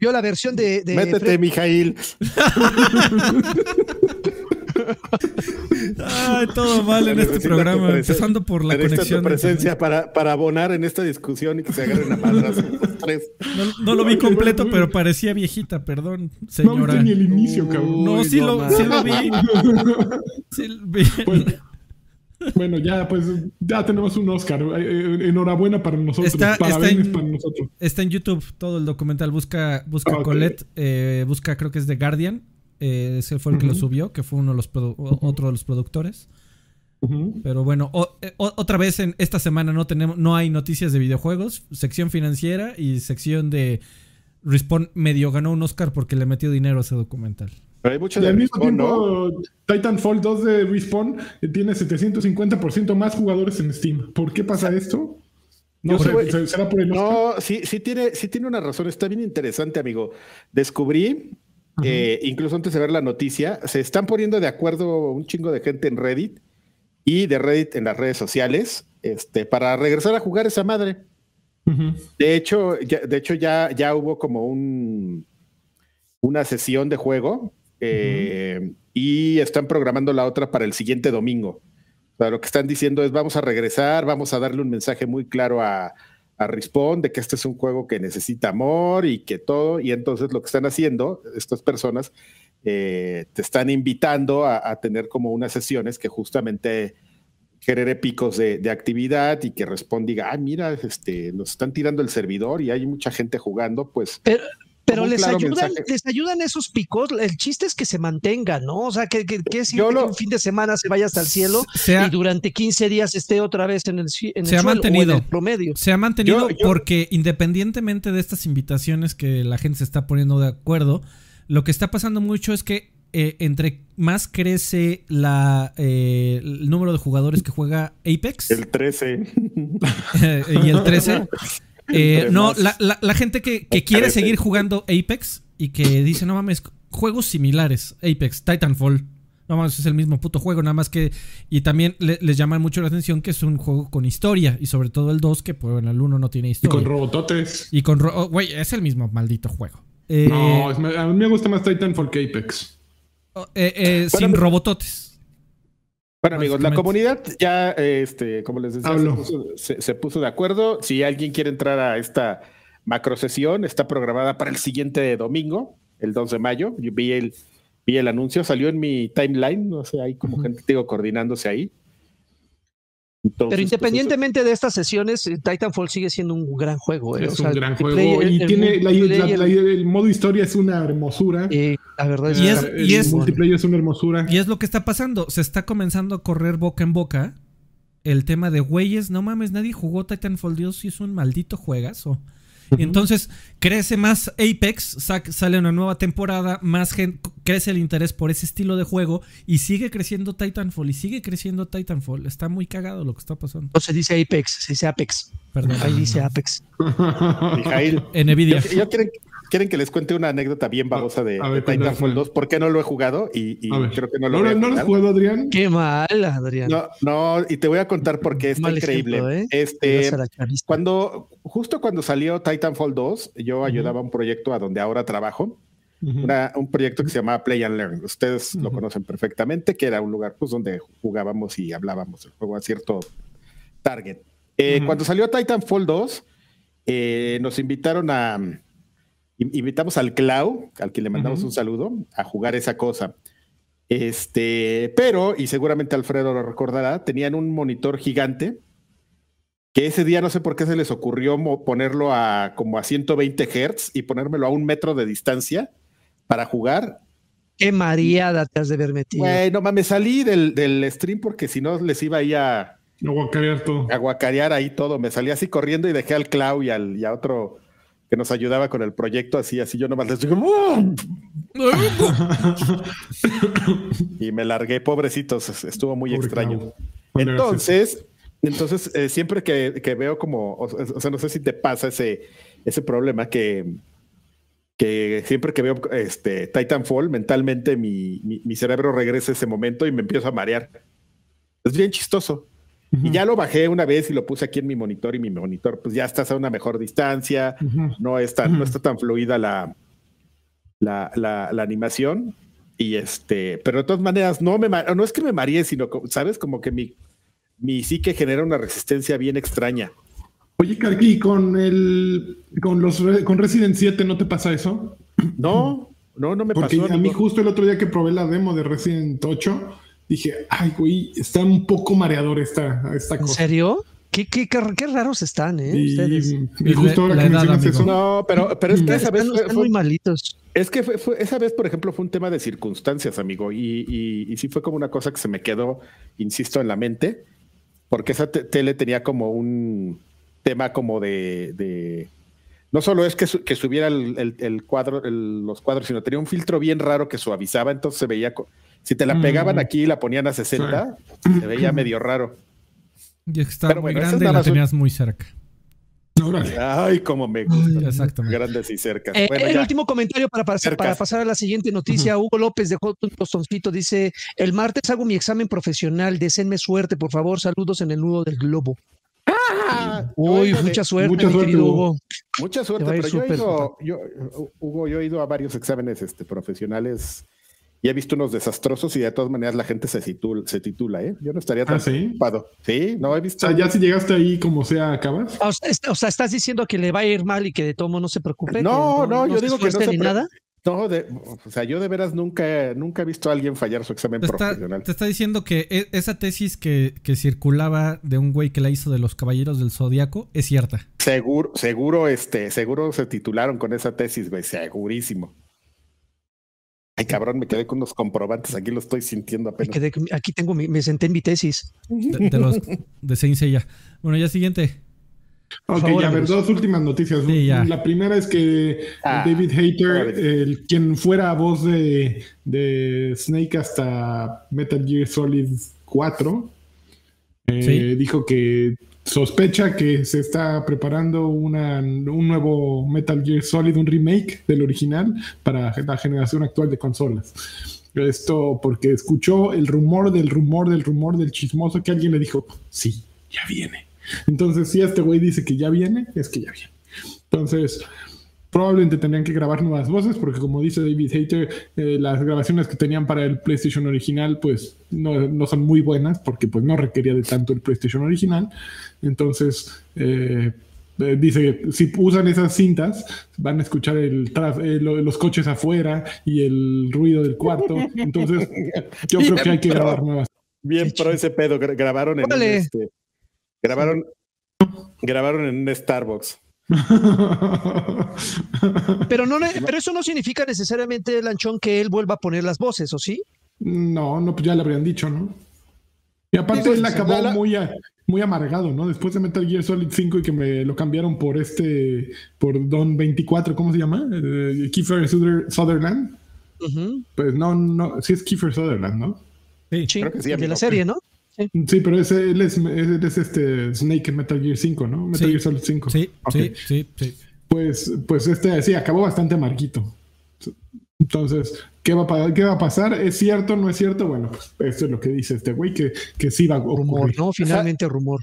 Vio la versión de. de Métete, Fred- Mijail. Ay, todo mal en este programa, empezando por la conexión. tu presencia para, para abonar en esta discusión y que se agarren a madras los tres. No, no lo vi completo, pero parecía viejita, perdón, no señora. viste ni el inicio, cabrón. No, sí, no lo, sí lo vi. Sí lo vi. Bueno, bueno, ya pues ya tenemos un Oscar. Eh, Enhorabuena para nosotros. Está- está en- para nosotros. Está en YouTube todo el documental. Busca, busca Ah. Colette, eh, busca, creo que es de Guardian. Eh, ese fue el que lo subió, que fue uno de los otro de los productores. Pero bueno, o- eh, o- otra vez en esta semana no tenemos, no hay noticias de videojuegos, sección financiera y sección de Respawn medio ganó un Oscar porque le metió dinero a ese documental. Pero hay mucho Y de al mismo tiempo, Titanfall 2 de Respawn tiene 750% más jugadores en Steam. ¿Por qué pasa esto? No sé, soy- ¿se- ¿será por el Oscar? No, sí, sí tiene, sí tiene una razón. Está bien interesante, amigo. Descubrí, eh, incluso antes de ver la noticia, se están poniendo de acuerdo un chingo de gente en Reddit y de Reddit en las redes sociales, este, para regresar a jugar esa madre. De hecho, ya, de hecho ya, ya hubo como un una sesión de juego eh, y están programando la otra para el siguiente domingo. O sea, lo que están diciendo es vamos a regresar, vamos a darle un mensaje muy claro a, a Respawn de que este es un juego que necesita amor y que todo. Y entonces lo que están haciendo estas personas eh, te están invitando a, tener como unas sesiones que justamente genere picos de, actividad y que Respawn diga, ah, mira, este, nos están tirando el servidor y hay mucha gente jugando, pues pero les claro ayudan, mensaje. les ayudan esos picos. El chiste es que se mantengan, ¿no? O sea, que, que, que si lo- un fin de semana se vaya hasta el cielo ha, y durante 15 días esté otra vez en el, en el Se ha suelo o en mantenido. el promedio. se ha mantenido Yo- yo- porque independientemente de estas invitaciones que la gente se está poniendo de acuerdo, lo que está pasando mucho es que eh, entre más crece la, eh, el número de jugadores que juega Apex el 13. y el 13, Eh, no, la, la, la, gente que, que quiere seguir jugando Apex y que dice, no mames, juegos similares, Apex, Titanfall. No mames, es el mismo puto juego, nada más que... Y también le, les llama mucho la atención que es un juego con historia. Y sobre todo el 2, que pues, en el 1 no tiene historia. Y con robototes. Y con... Ro oh, güey, es el mismo maldito juego. Eh, no, a mí me gusta más Titanfall que Apex. Oh, eh, eh, sin robototes. Bueno, amigos, la comunidad ya, este, como les decía, se puso, se, se puso, de acuerdo. Si alguien quiere entrar a esta macro sesión, está programada para el siguiente domingo, el 2 de mayo. Yo vi el, vi el anuncio, salió en mi timeline, no sé, hay como uh -huh. gente, digo, coordinándose ahí. Entonces, Pero independientemente pues, de estas sesiones, Titanfall sigue siendo un gran juego. ¿eh? Es o sea, un gran juego play, y el, tiene el, la, la, la, el, modo historia es una hermosura. Eh, la verdad es, y es, el y es, multiplayer es una hermosura. Y es lo que está pasando. Se está comenzando a correr boca en boca el tema de güeyes. No mames, nadie jugó Titanfall. Dios, si es un maldito juegazo. Entonces crece más Apex, sale una nueva temporada, más gente, crece el interés por ese estilo de juego y sigue creciendo Titanfall y sigue creciendo Titanfall. Está muy cagado lo que está pasando. No se dice Apex, se dice Apex. Perdón. Ahí dice Apex. Mijail, en Nvidia. Yo, yo quieren, que les cuente una anécdota bien babosa de, ver, de Titanfall 2. ¿Por qué no lo he jugado? Y, y creo que no lo ¿No, ¿No lo has jugado, Adrián? Qué mal, Adrián. No, no, y te voy a contar por qué está increíble. Ejemplo, ¿eh? Este, cuando, justo cuando salió Titanfall 2, yo ayudaba a un proyecto a donde ahora trabajo. Uh -huh. una, un proyecto que se llamaba Play and Learn. Ustedes uh -huh. lo conocen perfectamente, que era un lugar pues, donde jugábamos y hablábamos el juego a cierto target. Eh, cuando salió Titanfall 2, eh, nos invitaron a. Invitamos al Clau, al que le mandamos un saludo, a jugar esa cosa. Este, pero, y seguramente Alfredo lo recordará, tenían un monitor gigante que ese día no sé por qué se les ocurrió ponerlo a como a 120 Hz y ponérmelo a un metro de distancia para jugar. Qué mareada te has de ver metido. Bueno, me salí del, del, stream porque si no les iba ahí a aguacarear todo. A aguacarear ahí todo. Me salí así corriendo y dejé al Clau y, al, y a otro que nos ayudaba con el proyecto, así, así yo nomás les digo, y me largué, pobrecitos, estuvo muy Pobre extraño. Entonces, entonces, eh, siempre que, que, veo como, o, o, sea, no sé si te pasa ese, ese problema que, que siempre que veo este Titanfall, mentalmente mi, mi, mi, cerebro regresa a ese momento y me empiezo a marear. Es bien chistoso. Uh -huh. Y ya lo bajé una vez y lo puse aquí en mi monitor y mi monitor, pues ya estás a una mejor distancia, uh -huh. no, está, no está tan fluida la, la, la, la animación. Y este, pero de todas maneras, no me no es que me mareé, sino, sabes, como que mi, mi psique genera una resistencia bien extraña. Oye, Carqui, con el con los con Resident 7 no te pasa eso? No, no, no me Porque pasó. a mí justo el otro día que probé la demo de Resident 8, dije, ay, güey, está un poco mareador esta, esta cosa. ¿En serio? Qué, qué, qué, qué, raros están, ¿eh? Y, Ustedes. y justo ahora que mencionas eso. No, pero, pero es que esa vez. Están, están fue, muy malitos. Es que fue, fue, esa vez, por ejemplo, fue un tema de circunstancias, amigo. Y, y, y sí fue como una cosa que se me quedó, insisto, en la mente porque esa tele tenía como un tema como de, de no solo es que, su, que subiera el, el, el cuadro, el, los cuadros, sino tenía un filtro bien raro que suavizaba, entonces se veía, si te la pegaban mm. aquí y la ponían a 60, sí. se veía medio raro. Y estaba Pero muy bueno, grande y la tenías un... muy cerca. Ay, como me gustan. Exactamente. Grandes y cercas. Eh, bueno, el ya. último comentario para, para, para, pasar a la siguiente noticia. Uh -huh. Hugo López de Tostoncito dice: El martes hago mi examen profesional. Deseenme suerte, por favor. Saludos en el nudo del globo. Ah, Uy, mucha suerte, mucha mi suerte, querido Hugo. Hugo. Mucha suerte, pero yo he, ido, yo, Hugo, yo he ido a varios exámenes este, profesionales y he visto unos desastrosos y de todas maneras la gente se titula, se titula ¿eh? Yo no estaría tan ¿Ah, sí? preocupado. Sí, no he visto. O sea, ya si llegaste ahí como sea, acabas. O sea, o sea, estás diciendo que le va a ir mal y que de todo no se preocupe. No, no, no, yo digo que no se ni nada. No, de, o sea, yo de veras nunca, nunca he visto a alguien fallar su examen te profesional. Te está diciendo que e, esa tesis que, que, circulaba de un güey que la hizo de los Caballeros del Zodíaco es cierta. Seguro, seguro, este, seguro se titularon con esa tesis, güey, segurísimo. Ay, cabrón, me quedé con los comprobantes, aquí lo estoy sintiendo apenas. Quedé, aquí tengo, mi, me senté en mi tesis. De, de los de Saint Seiya. Bueno, ya siguiente. Ok, favor, ya, a ver, dos últimas noticias. Sí, la primera es que ah, David Hayter, el, quien fuera voz de, de, Snake hasta Metal Gear Solid 4, Eh, dijo que sospecha que se está preparando una, un nuevo Metal Gear Solid, un remake del original para la generación actual de consolas. Esto porque escuchó el rumor del rumor del rumor del chismoso que alguien le dijo, sí, ya viene. Entonces, si este güey dice que ya viene, es que ya viene. Entonces, probablemente tendrían que grabar nuevas voces porque como dice David Hater, eh, las grabaciones que tenían para el PlayStation original pues no, no, son muy buenas porque pues no requería de tanto el PlayStation original. Entonces, eh, eh, dice que si usan esas cintas van a escuchar el los coches afuera y el ruido del cuarto. Entonces, yo creo que hay que grabar nuevas. Bien, pero ese pedo grabaron en un, este, grabaron grabaron en un Starbucks. Pero no, pero eso no significa necesariamente, Lanchón, que él vuelva a poner las voces, ¿o sí? No, no, pues ya le habrían dicho, ¿no? Y aparte él acabó muy, muy amargado, ¿no? Después de Metal Gear Solid 5 y que me lo cambiaron por este, por Don 24, ¿cómo se llama? Eh, Kiefer Sutherland. Pues no, no, sí es Kiefer Sutherland, ¿no? Sí, Creo que sí, de la serie, ¿no? Sí, pero ese, él, es, él es este Snake en Metal Gear 5, ¿no? Metal Gear Solid 5. Sí, sí, sí, sí. Pues, pues este, sí, acabó bastante amarguito. Entonces, ¿qué va, a, ¿qué va a pasar? ¿Es cierto? ¿No es cierto? Bueno, pues eso es lo que dice este güey, que, que sí va a ocurrir. Rumor, ¿no? Finalmente rumor.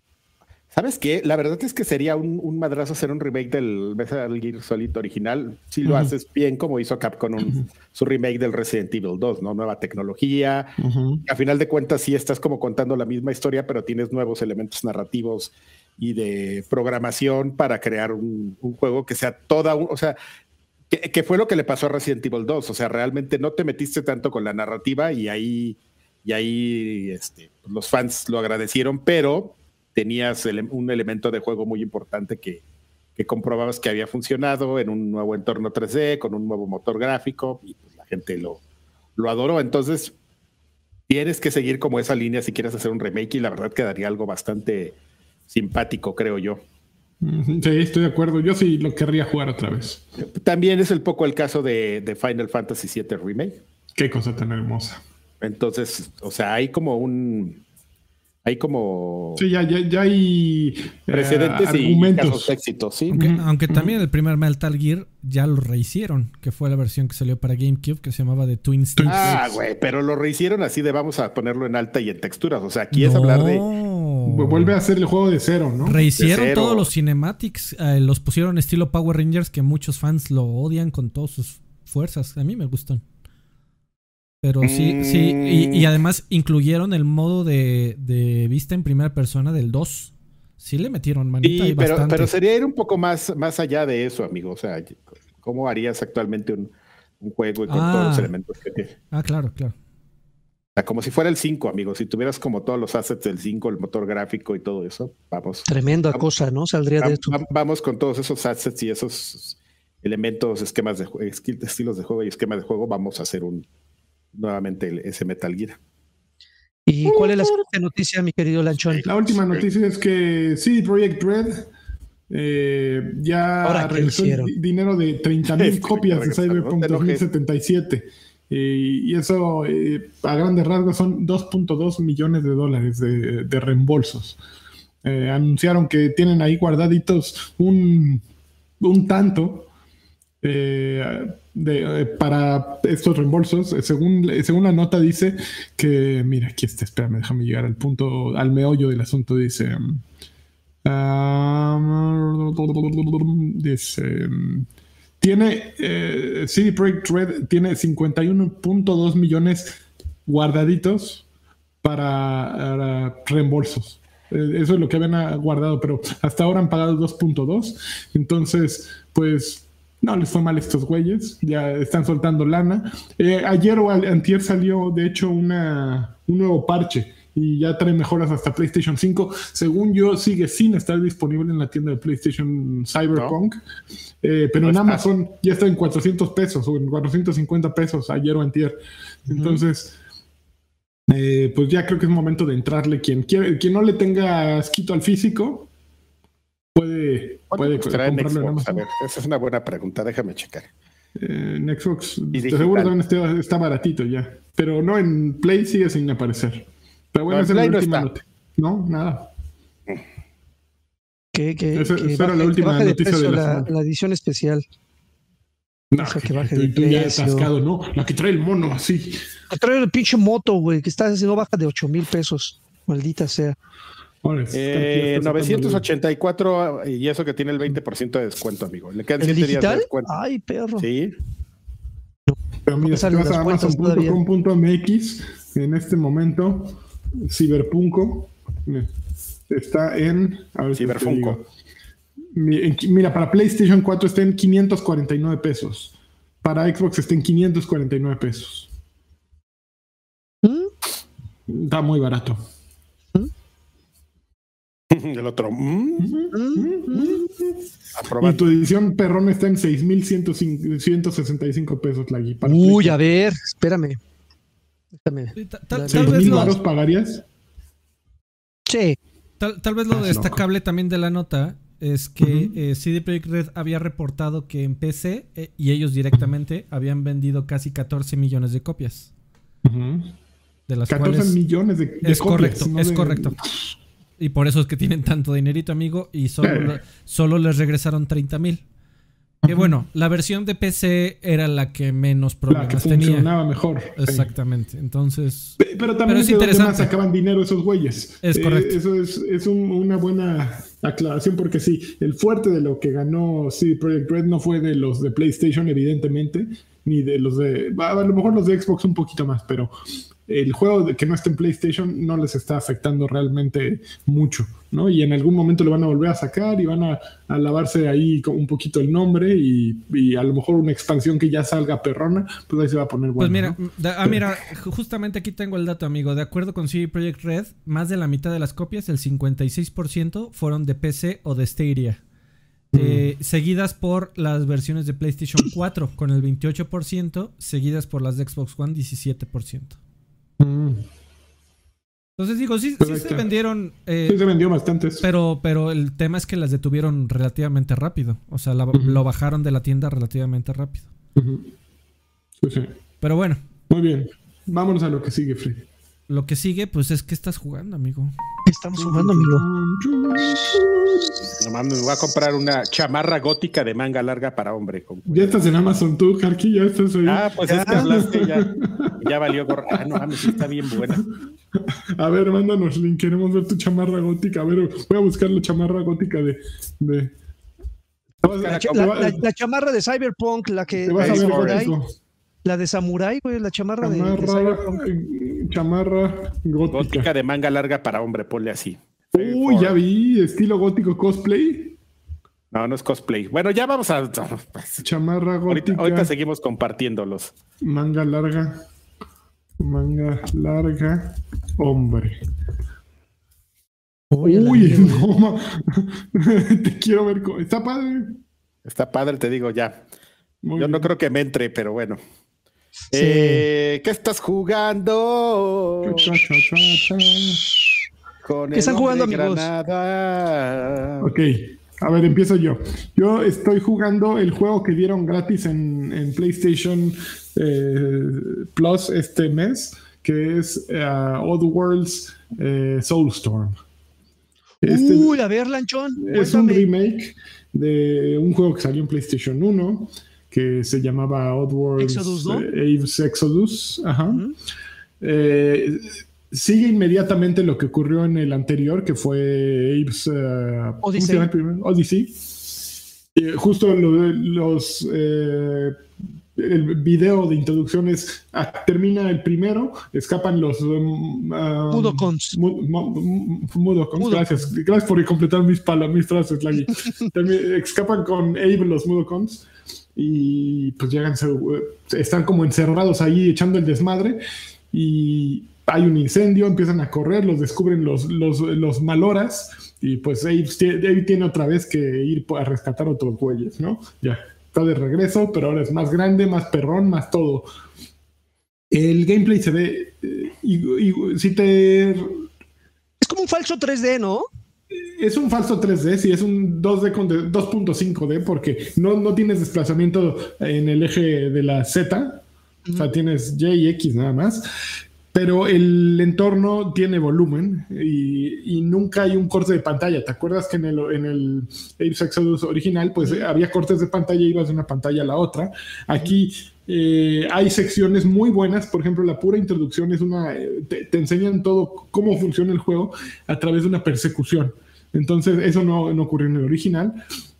¿Sabes qué? La verdad es que sería un, madrazo hacer un remake del Metal Gear Solid original si lo haces bien como hizo Capcom un, su remake del Resident Evil 2, ¿no? Nueva tecnología. A final de cuentas sí estás como contando la misma historia, pero tienes nuevos elementos narrativos y de programación para crear un, juego que sea toda un, o sea, que, fue lo que le pasó a Resident Evil 2. O sea, realmente no te metiste tanto con la narrativa y ahí, y ahí este, los fans lo agradecieron, pero tenías un elemento de juego muy importante que, que comprobabas que había funcionado en un nuevo entorno 3D, con un nuevo motor gráfico, y pues la gente lo, lo adoró. Entonces, tienes que seguir como esa línea si quieres hacer un remake y la verdad quedaría algo bastante simpático, creo yo. Sí, estoy de acuerdo. Yo sí lo querría jugar otra vez. También es el poco el caso de, Final Fantasy VII Remake. Qué cosa tan hermosa. Entonces, o sea, hay como un. Hay como. Sí, ya, ya, hay. Eh, precedentes argumentos. y éxitos, sí. Aunque, también el primer Metal Gear ya lo rehicieron, que fue la versión que salió para GameCube, que se llamaba The Twin Snakes. Ah, güey, pero lo rehicieron así de vamos a ponerlo en alta y en texturas. O sea, aquí es hablar de Vuelve a hacer el juego de cero, ¿no? Rehicieron todos los cinematics, eh, los pusieron estilo Power Rangers, que muchos fans lo odian con todas sus fuerzas. A mí me gustan. Pero sí, sí, y, además incluyeron el modo de, vista en primera persona del 2. Sí le metieron manita y pero, pero sería ir un poco más, más allá de eso, amigo. O sea, ¿cómo harías actualmente un, juego con todos los ah. elementos que tiene? Ah, claro, claro como si fuera el 5, amigo. Si tuvieras como todos los assets del 5, el motor gráfico y todo eso, vamos. Tremenda cosa, ¿no? Saldría de esto. Vamos con todos esos assets y esos elementos, esquemas de estilos de juego y esquemas de juego, vamos a hacer un nuevamente ese Metal Gear. ¿Y cuál es la siguiente noticia, mi querido Lanchón? La última noticia es que CD Projekt Red eh, ya regresó el dinero de 30 mil copias de Cyberpunk 2077. Y, eso, eh, a grandes rasgos, son 2.2 millones de dólares de, reembolsos. Eh, anunciaron que tienen ahí guardaditos un, un tanto eh, para estos reembolsos. Según, según la nota dice que, mira, aquí está, espérame, déjame llegar al punto, al meollo del asunto. Dice, um, dice tiene, eh, CD Projekt Red tiene 51.2 millones guardaditos para, reembolsos. Eh, eso es lo que habían guardado, pero hasta ahora han pagado 2.2. Entonces, pues no les fue mal estos güeyes. Ya están soltando lana. Eh, ayer o antier salió, de hecho, una, un nuevo parche y ya trae mejoras hasta PlayStation 5. Según yo, sigue sin estar disponible en la tienda de PlayStation Cyberpunk, eh, pero en Amazon ya está en 400 pesos o en 450 pesos ayer o antier. Entonces, eh, pues ya creo que es momento de entrarle. Quien, quien no le tenga asquito al físico, puede, puede comprarlo en, Amazon. A ver, esa es una buena pregunta, déjame checar. Eh, en Xbox, seguro también está, está baratito ya, pero no en Play sigue sin aparecer. Pero bueno, esa es la última, No, nada. Que, que, Esa- que esa era la que última de noticia de la la, la edición especial. No, O sea, que que- baje tú- de tú ya precio. atascado, ¿no? La que trae el mono así. A traer el pinche moto, güey, que está no baja de 8 mil pesos. Maldita sea. Eh, está sacando 984 y eso que tiene el 20% de descuento, amigo. Le quedan ¿El 7 días de descuento. Ay, perro. Sí. Pero mira, si vas a amazon.com.mx, en este momento, Cyberpunko está en. A ver Mira, para PlayStation 4 está en 549 pesos. Para Xbox está en 549 pesos. ¿Mm? Está muy barato. El otro. mm, ¿Mm? Y aprobado. tu edición perrón está en 6,165 pesos, la para Uy, a ver, espérame. Déjame. Sí, ta- Tal, ¿Seis tal ¿Seis vez mil lo, varos pagarías? Sí. tal, tal vez lo Ah, destacable también de la nota es que eh, CD Projekt Red había reportado que en PC eh, y ellos directamente habían vendido casi 14 millones de copias. De las 14 cuales millones de, de es copias, correcto, no es de- correcto. Y por eso es que tienen tanto dinerito, amigo, y solo, Eh. solo les regresaron 30 mil. Que bueno, la versión de PC era la que menos La que problemas tenía. funcionaba mejor. Exactamente. Entonces, Pe- Pero también Pero es de interesante. más sacaban dinero esos güeyes. Es Eh, correcto. eso es, es un- una buena aclaración porque sí, el fuerte de lo que ganó CD Projekt Red no fue de los de PlayStation, evidentemente, ni de los de... A lo mejor los de Xbox un poquito más, pero el juego de que no está en PlayStation no les está afectando realmente mucho, ¿no? Y en algún momento lo van a volver a sacar y van a, a lavarse ahí con un poquito el nombre y, y a lo mejor una expansión que ya salga perrona, pues ahí se va a poner bueno. Pues mira, ¿no? da- ah, mira, ju- justamente aquí tengo el dato, amigo. De acuerdo con CD Projekt Red, más de la mitad de las copias, el 56%, fueron de PC o de Stadia. Eh, seguidas por las versiones de PlayStation 4 con el 28%, seguidas por las de Xbox One 17%. Mm. Entonces digo, sí, sí se vendieron, eh, Sí, se vendió bastantes. pero, pero el tema es que las detuvieron relativamente rápido. O sea, la- lo bajaron de la tienda relativamente rápido. Ujú. Sí, sí. Pero bueno, Muy bien. Vámonos a lo que sigue, Freddy. Lo que sigue, pues es que estás jugando, amigo. ¿Qué estamos jugando, amigo? Nomás me voy a comprar una chamarra gótica de manga larga para hombre. con- Ya estás en Amazon tú, Karki, ya estás ahí. Ah, pues es que Ya. hablaste ya. Ya valió gorra. Ah, no mames, sí está bien buena. A ver, mándanos link, queremos ver tu chamarra gótica. A ver, voy a buscar la chamarra gótica de... de... La, chamarra de Cyberpunk, la que te vas a ver Samurai, gótico. La de Samurai, güey, la chamarra, de- de, Chamarra, chamarra gótica. Gótica de manga larga para hombre, ponle así. Uy, ya vi, estilo gótico cosplay. No, no es cosplay. Bueno, ya vamos a. Chamarra Ahorita, gótica, ahorita seguimos compartiéndolos. manga larga, manga larga, hombre. Uy, no, te quiero ver. Está padre. Está padre, te digo ya. Muy Yo no creo que me entre, pero bueno. Eh, ¿Qué estás jugando? Con ¿Qué el están jugando, amigos? Granada. Ok, a ver, empiezo yo. Yo estoy jugando el juego que dieron gratis en, en PlayStation eh, Plus este mes, que es eh, Odd Worlds eh, Soulstorm. Este Uy, a ver, Lanchón, es un remake de un juego que salió en PlayStation 1 que se llamaba Oddworlds Exodus, ¿no? eh, Abe's Exodus. Ajá. Eh, sigue inmediatamente lo que ocurrió en el anterior, que fue Abe's eh, ¿cómo Odyssey. Odyssey. Y justo lo los eh, el video de introducciones ah, termina el primero, escapan los um, um, Mudokons. mu- mu- mu- Mudokons, Mudokons. gracias. Gracias por completar mis mis frases. Termi- escapan con Abe los Mudokons y pues llegan, están como encerrados ahí echando el desmadre y hay un incendio, empiezan a correr, los descubren los, los, los maloras y pues Abe, tie- Abe tiene otra vez que ir a rescatar otros güeyes, ¿no? Ya, está de regreso, pero ahora es más grande, más perrón, más todo. El gameplay se ve, eh, si te Es como un falso 3D, ¿no? Es un falso 3D, sí, es un 2D con de- 2.5D porque no, no tienes desplazamiento en el eje de la Z, o sea, tienes Y y X nada más, pero el entorno tiene volumen y, nunca hay un corte de pantalla. ¿Te acuerdas que en el, en el Apes Exodus original, pues había cortes de pantalla ibas de una pantalla a la otra? Aquí eh, hay secciones muy buenas, por ejemplo, la pura introducción es una, eh, te, enseñan todo cómo funciona el juego a través de una persecución. Entonces, eso no, no ocurrió en el original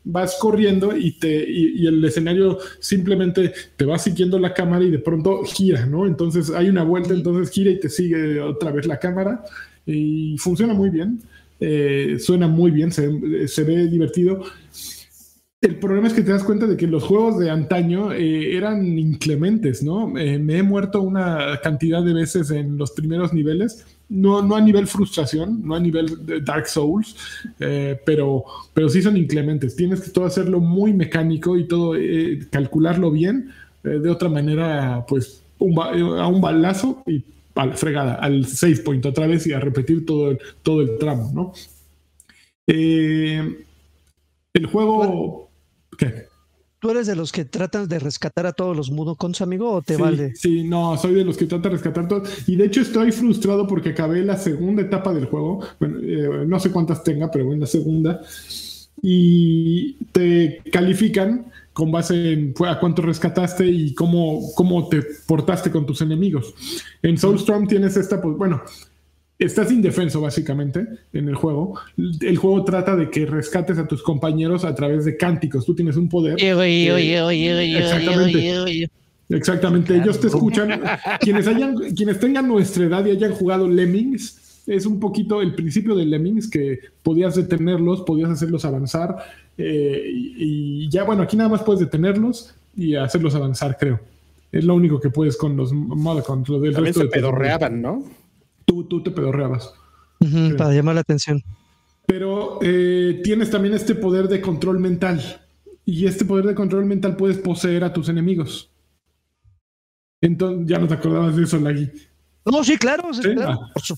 vas corriendo y, te, y, el escenario simplemente te va siguiendo la cámara y de pronto gira, ¿no? Entonces hay una vuelta, entonces gira y te sigue otra vez la cámara y funciona muy bien, eh, suena muy bien, se, se, ve divertido. El problema es que te das cuenta de que los juegos de antaño eh, eran inclementes, ¿no? Eh, me he muerto una cantidad de veces en los primeros niveles no, no a nivel frustración, no a nivel de Dark Souls, eh, pero, pero sí son inclementes. Tienes que todo hacerlo muy mecánico y todo eh, calcularlo bien. Eh, de otra manera, pues a un balazo y a la fregada, al save point otra vez y a repetir todo el, todo el tramo, ¿no? el juego. ¿Qué? ¿Tú eres de los que tratan de rescatar a todos los Mudokons, amigo, o te vale? Sí, no, soy de los que tratan de rescatar todos. Y de hecho estoy frustrado porque acabé la segunda etapa del juego. Bueno, eh, no sé cuántas tenga, pero en la segunda. Y te califican con base en a cuánto rescataste y cómo, cómo te portaste con tus enemigos. En Soulstorm tienes esta, pues bueno, estás indefenso básicamente en el juego. El juego trata de que rescates a tus compañeros a través de cánticos. Tú tienes un poder. exactamente. Exactamente. Ellos te escuchan. quienes hayan, quienes tengan nuestra edad y hayan jugado Lemmings, es un poquito el principio de Lemmings que podías detenerlos, podías hacerlos avanzar. y, ya, bueno, aquí nada más puedes detenerlos y hacerlos avanzar, creo. Es lo único que puedes con los con lo del También se pedorreaban, ¿no? Tú, te pedorreabas. para llamar la atención. Pero eh, tienes también este poder de control mental. Y este poder de control mental puedes poseer a tus enemigos. Entonces, ya no te acordabas de eso, Lagui. No, sí, claro.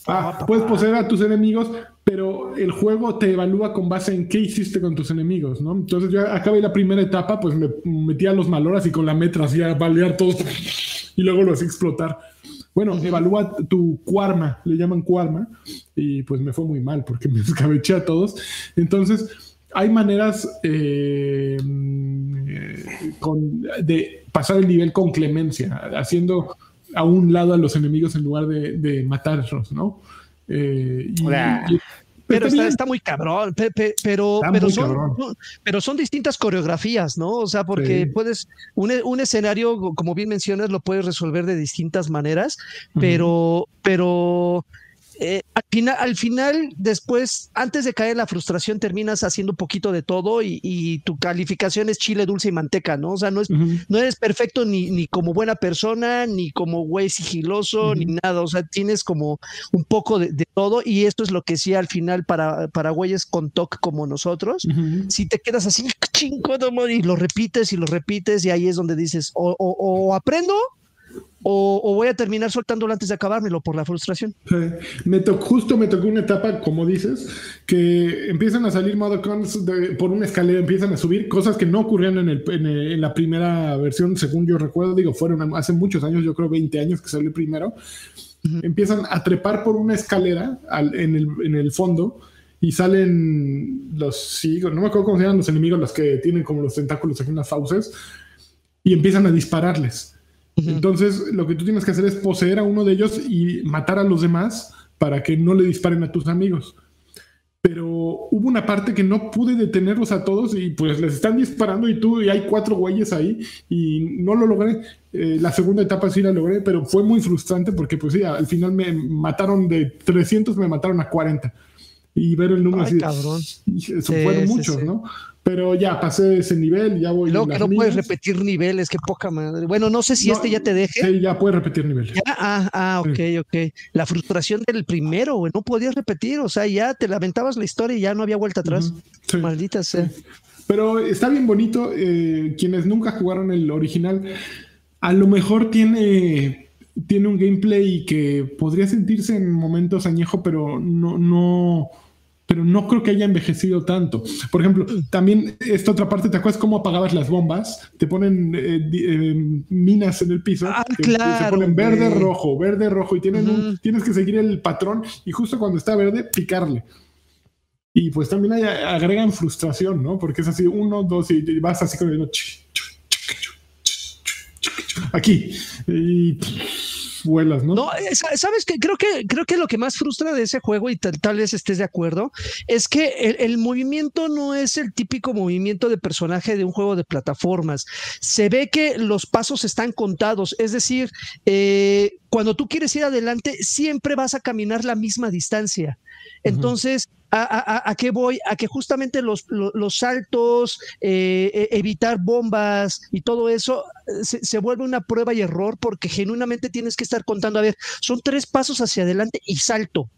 Ah, ah, puedes poseer a tus enemigos, pero el juego te evalúa con base en qué hiciste con tus enemigos, ¿no? Entonces yo acabé la primera etapa, pues me metí a los maloras y con la metra hacía balear todos y luego lo hacía explotar. Bueno, evalúa tu cuarma, le llaman cuarma, y pues me fue muy mal porque me escabeché a todos. Entonces, hay maneras eh, de pasar el nivel con clemencia, haciendo a un lado a los enemigos en lugar de, matarlos, ¿no? Eh, pero está, muy cabrón, pero, pero, son, pero son distintas coreografías, ¿no? O sea, porque puedes, un, escenario, como bien mencionas, lo puedes resolver de distintas maneras, pero, pero eh, al, final, después, antes de caer en la frustración, terminas haciendo un poquito de todo y, tu calificación es chile, dulce y manteca, ¿no? O sea, no, es, no eres perfecto ni, ni como buena persona, ni como güey sigiloso, ni nada. O sea, tienes como un poco de, todo y esto es lo que sí al final para, para güeyes con TOC como nosotros, si te quedas así, chingón, y lo repites y lo repites y ahí es donde dices, o aprendo o, voy a terminar soltándolo antes de acabármelo por la frustración. Me tocó, justo me tocó una etapa, como dices, que empiezan a salir modocons por una escalera, empiezan a subir cosas que no ocurrían en, el, en, la primera versión, según yo recuerdo, digo, fueron hace muchos años, yo creo 20 años que salió primero. Empiezan a trepar por una escalera en, el, en el fondo y salen los, sí, no me acuerdo cómo se llaman los enemigos, los que tienen como los tentáculos aquí en las fauces, y empiezan a dispararles entonces, lo que tú tienes que hacer es poseer a uno de ellos y matar a los demás para que no le disparen a tus amigos. Pero hubo una parte que no pude detenerlos a todos y pues les están disparando y tú y hay cuatro güeyes ahí y no lo logré. Eh, la segunda etapa sí la logré, pero fue muy frustrante porque pues sí, al final me mataron de 300, me mataron a 40. Y ver el número así. Cabrón. Eso fueron muchos, ¿no? Pero ya pasé ese nivel, ya voy. Luego que no puedes repetir niveles, qué poca madre. Bueno, no sé si este ya te deje. Sí, ya puedes repetir niveles. Ah, ah, ok, ok. La frustración del primero, güey, no podías repetir, o sea, ya te lamentabas la historia y ya no había vuelta atrás. Maldita sea. Pero está bien bonito. Eh, quienes nunca jugaron el original, a lo mejor tiene, tiene un gameplay que podría sentirse en momentos añejo, pero no, no pero no creo que haya envejecido tanto. Por ejemplo, también esta otra parte, ¿te acuerdas cómo apagabas las bombas? Te ponen eh, eh, minas en el piso. Ah, que, claro, se ponen verde, güey. rojo, verde, rojo, y tienen un- Ujú. tienes que seguir el patrón, y justo cuando está verde, picarle. Y pues también hay- agregan frustración, ¿no? Porque es así, uno, dos, y, vas así con el... Aquí. Y vuelas, ¿no? No, eh, sa- sabes que creo que creo que lo que más frustra de ese juego y tal, tal vez estés de acuerdo es que el, el movimiento no es el típico movimiento de personaje de un juego de plataformas. Se ve que los pasos están contados, es decir, eh, cuando tú quieres ir adelante siempre vas a caminar la misma distancia. Entonces, ¿a, a- a- a qué voy? A que justamente los, lo- los saltos, eh, e- evitar bombas y todo eso eh, se, se vuelve una prueba y error porque genuinamente tienes que estar contando, a ver, son tres pasos hacia adelante y salto.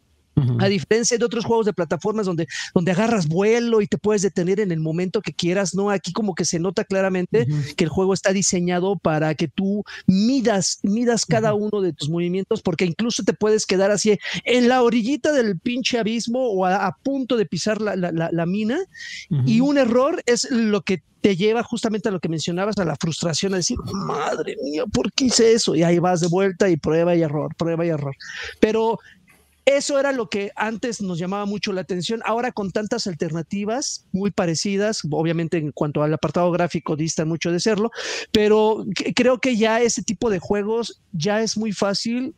A diferencia de otros juegos de plataformas donde, donde agarras vuelo y te puedes detener en el momento que quieras, ¿no? Aquí como que se nota claramente que el juego está diseñado para que tú midas, midas cada uno de tus movimientos, porque incluso te puedes quedar así en la orillita del pinche abismo o a, a punto de pisar la, la- la- la mina, y un error es lo que te lleva justamente a lo que mencionabas, a la frustración, a decir, madre mía, ¿por qué hice eso? Y ahí vas de vuelta y prueba y error, prueba y error. Pero eso era lo que antes nos llamaba mucho la atención. Ahora con tantas alternativas muy parecidas, obviamente en cuanto al apartado gráfico distan mucho de serlo, pero creo que ya ese tipo de juegos ya es muy fácil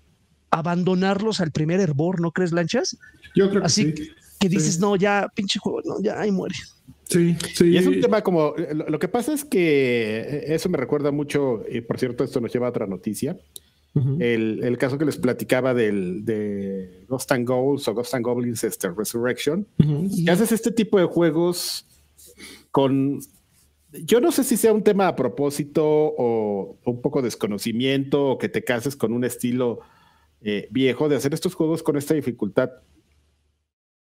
abandonarlos al primer hervor, ¿no crees, Lanchas? Yo creo que Así sí. que Sí. dices, no, ya, pinche juego, no, ya ahí muere. Sí, sí. Y es un tema como, lo, lo que pasa es que eh, eso me recuerda mucho, y por cierto, esto nos lleva a otra noticia, El, el caso que les platicaba del, de Ghost and Goals o Ghost and Goblins este, Resurrection, haces este tipo de juegos con, yo no sé si sea un tema a propósito o un poco desconocimiento o que te cases con un estilo eh, viejo de hacer estos juegos con esta dificultad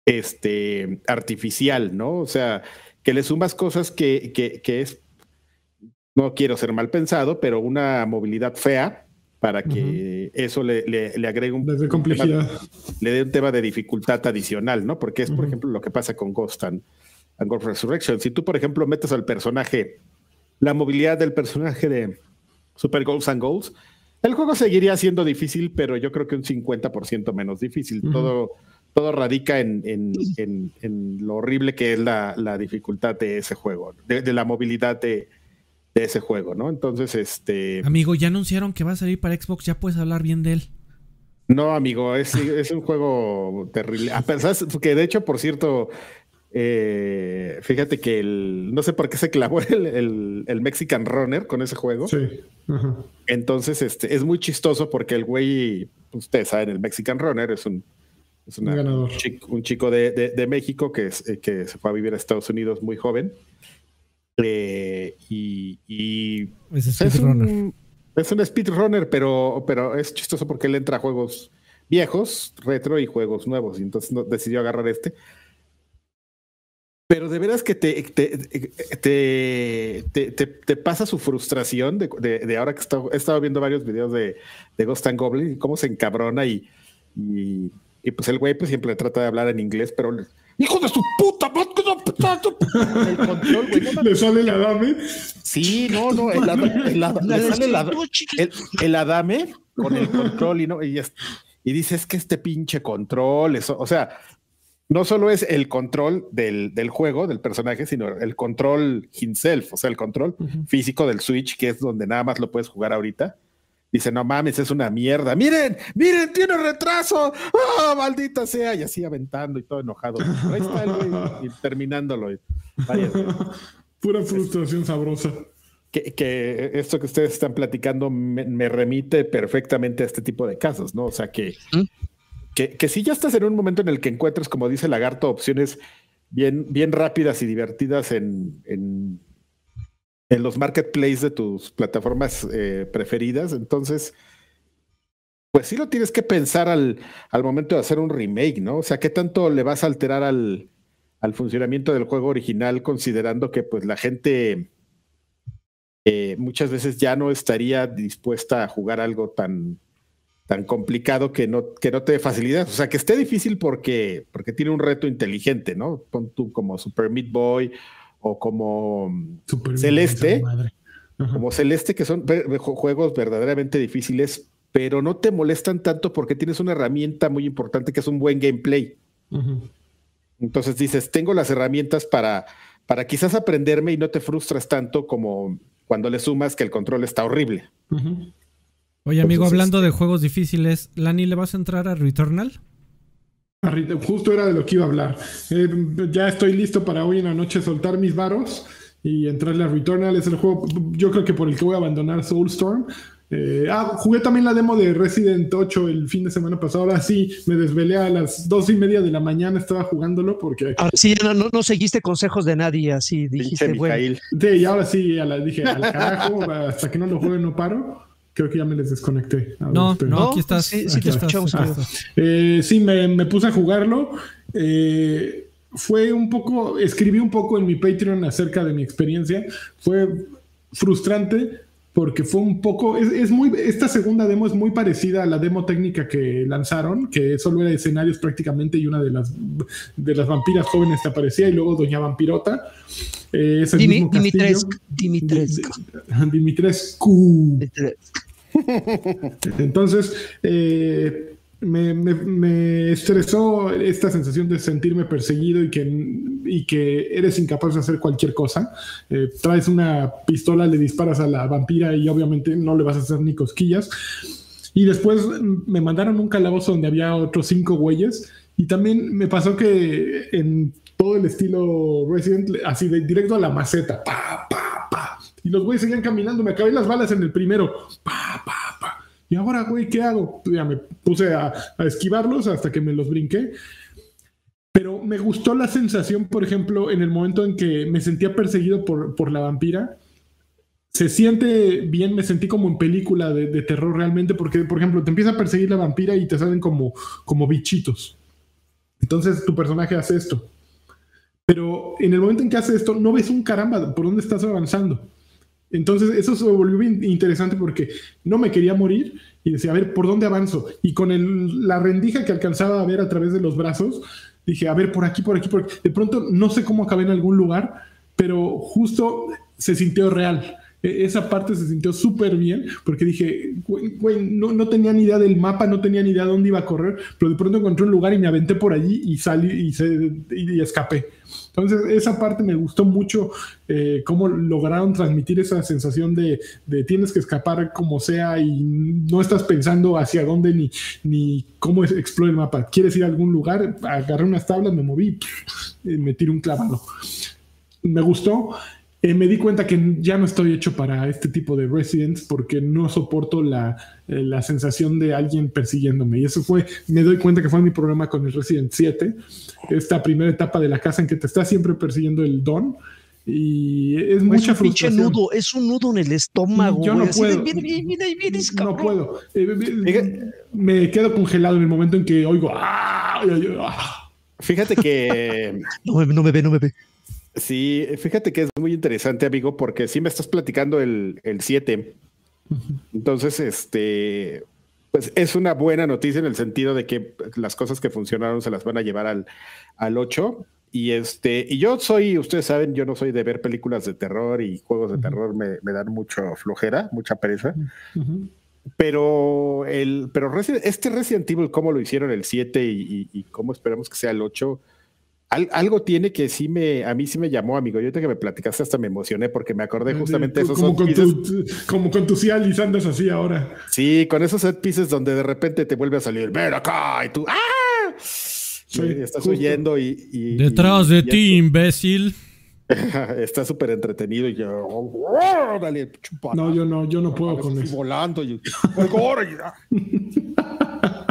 este, artificial, ¿no? O sea, que le sumas cosas que, que, que es, no quiero ser mal pensado, pero una movilidad fea para que eso le, le, le agregue un, Desde un complejidad. tema- le dé un tema de dificultad adicional, ¿no? Porque es, por ejemplo, lo que pasa con Ghost and, and Ghost Resurrection. Si tú, por ejemplo, metes al personaje, la movilidad del personaje de Super Ghosts and Goals, el juego seguiría siendo difícil, pero yo creo que un 50% menos difícil. Todo, todo radica en, en- en- en lo horrible que es la, la dificultad de ese juego, de, de la movilidad de, de ese juego, ¿no? Entonces, este. Amigo, ya anunciaron que va a salir para Xbox, ya puedes hablar bien de él. No, amigo, es, es un juego terrible. A pesar que de hecho, por cierto, eh, fíjate que el, no sé por qué se clavó el, el- el Mexican Runner con ese juego. Sí. Ajá. Entonces, este, es muy chistoso porque el güey, ustedes saben, el Mexican Runner es un, es una- Un ganador. un chico, un chico de, de- de México que, es- eh, que se fue a vivir a Estados Unidos muy joven. Eh, y, y Es es speedrunner. un, es un speedrunner, pero, pero es chistoso porque él entra a juegos viejos, retro y juegos nuevos. Y entonces no- decidió agarrar este. Pero de veras que te, te, te, te- pasa su frustración de, de- de ahora que está- he estado viendo varios videos de, de Ghost and Goblin y cómo se encabrona y, y, y pues el güey pues siempre trata de hablar en inglés, pero hijo de su puta madre, el control, güey, no. Le sale la dame. Sí, no, no, el, ada- el le sale el, el- el adame con el control y no, y, es- y dice es que este pinche control, eso, o sea, no solo es el control del, del juego, del personaje, sino el control himself, o sea, el control físico del Switch, que es donde nada más lo puedes jugar ahorita. Dice, no mames, es una mierda. Miren, miren, tiene retraso. ¡Ah, maldita sea! Y así aventando y todo enojado. Pero ahí está el güey y terminándolo. y varias veces Pura frustración sabrosa. que, que esto que ustedes están platicando me, me remite perfectamente a este tipo de casos, ¿no? O sea, que, ¿Mm? que, que si ya estás en un momento en el que encuentres, como dice Lagarto, opciones bien, bien rápidas y divertidas en, en, en los marketplaces de tus plataformas eh, preferidas, entonces, pues sí lo tienes que pensar al, al momento de hacer un remake, ¿no? O sea, ¿qué tanto le vas a alterar al, al funcionamiento del juego original considerando que pues la gente eh, muchas veces ya no estaría dispuesta a jugar algo tan, tan complicado que no, que no te dé facilidad. O sea, que esté difícil porque, porque tiene un reto inteligente, ¿no? Pon tú como Super Meat Boy o como Celeste. Como Celeste, que son juegos verdaderamente difíciles, pero no te molestan tanto porque tienes una herramienta muy importante que es un buen gameplay. Entonces dices, tengo las herramientas para, para quizás aprenderme y no te frustras tanto como cuando le sumas que el control está horrible. Oye, amigo, hablando de juegos difíciles, ¿Lani le vas a entrar a Returnal? Justo era de lo que iba a hablar. Eh, ya estoy listo para hoy en la noche soltar mis varos y entrarle a Returnal. Es el juego, yo creo que por el que voy a abandonar Soulstorm. Eh, ah, jugué también la demo de Resident 8 el fin de semana pasado. Ahora sí, me desvelé a las dos y media de la mañana, estaba jugándolo porque. Ahora sí, no, no, seguiste consejos de nadie, así dijiste, bueno. Sí, y ahora sí, a la, dije, al carajo, hasta que no lo juegue no paro. Creo que ya me les desconecté. no, no, aquí estás. Sí, sí te escuchamos. Ah, eh, sí, me, me, puse a jugarlo. Eh, fue un poco, escribí un poco en mi Patreon acerca de mi experiencia. Fue frustrante porque fue un poco, es, es, muy, esta segunda demo es muy parecida a la demo técnica que lanzaron, que solo era escenarios prácticamente y una de las, de las vampiras jóvenes te aparecía y luego Doña Vampirota. Eh, Dimitrescu. Dimitrescu. Dimitrescu. Entonces, eh, me, estresó esta sensación de sentirme perseguido y que, y que eres incapaz de hacer cualquier cosa. Eh, traes una pistola, le disparas a la vampira y obviamente no le vas a hacer ni cosquillas. Y después me mandaron un calabozo donde había otros cinco güeyes. Y también me pasó que en todo el estilo Resident, así de directo a la maceta, pa, pa, pa. Y los güeyes seguían caminando, me acabé las balas en el primero, pa, pa, pa. Y ahora, güey, ¿qué hago? Ya me puse a, esquivarlos hasta que me los brinqué. Pero me gustó la sensación, por ejemplo, en el momento en que me sentía perseguido por, por la vampira. Se siente bien, me sentí como en película de, terror realmente, porque, por ejemplo, te empieza a perseguir la vampira y te salen como, como bichitos. Entonces tu personaje hace esto. Pero en el momento en que hace esto, no ves un caramba por dónde estás avanzando. Entonces, eso se volvió interesante porque no me quería morir y decía, a ver, ¿por dónde avanzo? Y con la rendija que alcanzaba a ver a través de los brazos, dije, a ver, por aquí, por aquí, por aquí. De pronto, no sé cómo acabé en algún lugar, pero justo se sintió real. E, esa parte se sintió súper bien porque dije, güey, no, no, tenía ni idea del mapa, no tenía ni idea de dónde iba a correr, pero de pronto encontré un lugar y me aventé por allí y salí y, se, y escapé. Entonces, esa parte me gustó mucho, eh, cómo lograron transmitir esa sensación de, tienes que escapar como sea y no estás pensando hacia dónde ni, ni cómo explora el mapa. ¿Quieres ir a algún lugar? Agarré unas tablas, me moví, y me tiré un clavado. Me gustó. Eh, me di cuenta que ya no estoy hecho para este tipo de Residents porque no soporto la, eh, la, sensación de alguien persiguiéndome. Y eso fue, me doy cuenta que fue mi problema con el Resident 7, esta primera etapa de la casa en que te está siempre persiguiendo el don. Y es mucha frustración. nudo, es un nudo en el estómago. Yo no puedo. no puedo. me quedo congelado en el momento en que oigo. ¡Ah! ¡Ah! Fíjate que. no, no me ve, no me ve. Sí, fíjate que es muy interesante, amigo, porque sí me estás platicando el 7. Entonces, este, pues es una buena noticia en el sentido de que las cosas que funcionaron se las van a llevar al, al 8. Y este, y yo soy, ustedes saben, yo no soy de ver películas de terror y juegos de terror me, me, dan mucho flojera, mucha pereza. Pero el, pero este Resident Evil, cómo lo hicieron el 7 y, y, y cómo esperamos que sea el 8, algo tiene que sí me, a mí sí me llamó, amigo. Yo que me platicaste hasta me emocioné porque me acordé justamente de esos como con, tu, como con tus andas así ahora. Sí, con esos set pieces donde de repente te vuelve a salir, ven acá, y tú, ¡ah! Sí, estás huyendo y, Detrás de ti, imbécil. Está súper entretenido y yo, oh, dale, No, yo no, yo no puedo con eso. Volando. Y,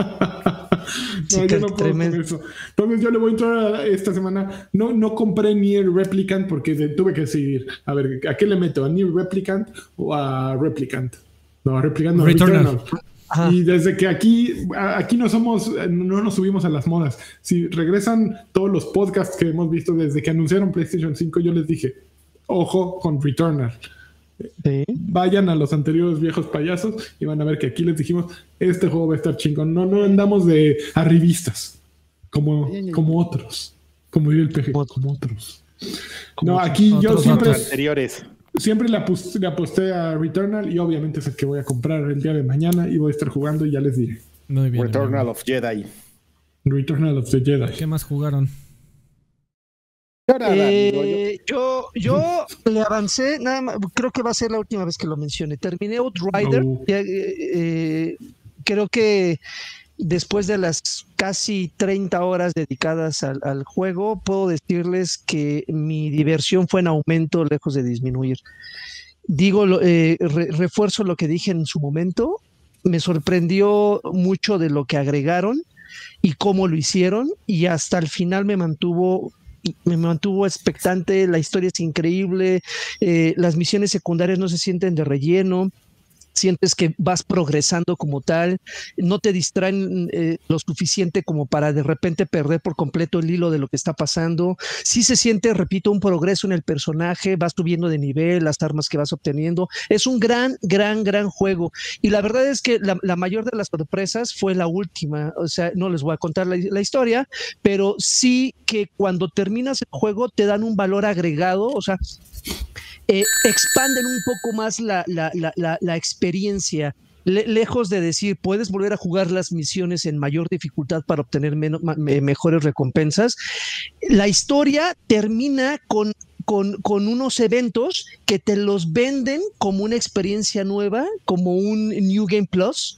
no, yo no puedo con eso. Entonces yo le voy a entrar esta semana. No, no compré Nier Replicant porque tuve que decidir. A ver, ¿a qué le meto? ¿A Nier Replicant o a Replicant? No, a Replicant no, Returnal. Y desde que aquí, aquí no somos, no nos subimos a las modas. Si regresan todos los podcasts que hemos visto desde que anunciaron PlayStation 5, yo les dije, ojo con Returnal. Vayan a los anteriores viejos payasos y van a ver que aquí les dijimos, este juego va a estar chingón. No, no andamos de arribistas como, como otros. Como diría el PG, como otros. no, aquí yo siempre... Anteriores. Siempre le, aposté, a Returnal y obviamente es el que voy a comprar el día de mañana y voy a estar jugando y ya les diré. Returnal of Jedi. Returnal of the Jedi. ¿Qué más jugaron? Eh, yo, yo le avancé, nada más, creo que va a ser la última vez que lo mencione. Terminé Outrider. Eh, eh, creo que después de las casi 30 horas dedicadas al, juego, puedo decirles que mi diversión fue en aumento, lejos de disminuir. Digo, refuerzo lo que dije en su momento. Me sorprendió mucho de lo que agregaron y cómo lo hicieron y hasta el final me mantuvo me mantuvo expectante, la historia es increíble, eh, las misiones secundarias no se sienten de relleno, sientes que vas progresando como tal, no te distraen eh, lo suficiente como para de repente perder por completo el hilo de lo que está pasando. Sí se siente, repito, un progreso en el personaje, vas subiendo de nivel, las armas que vas obteniendo. Es un gran, gran, gran juego. Y la verdad es que la, mayor de las sorpresas fue la última. O sea, no les voy a contar la, la historia, pero sí que cuando terminas el juego te dan un valor agregado. O sea, eh, expanden un poco más la, experiencia. lejos de decir, puedes volver a jugar las misiones en mayor dificultad para obtener mejores recompensas, la historia termina con con, con, unos eventos que te los venden como una experiencia nueva, como un New Game Plus,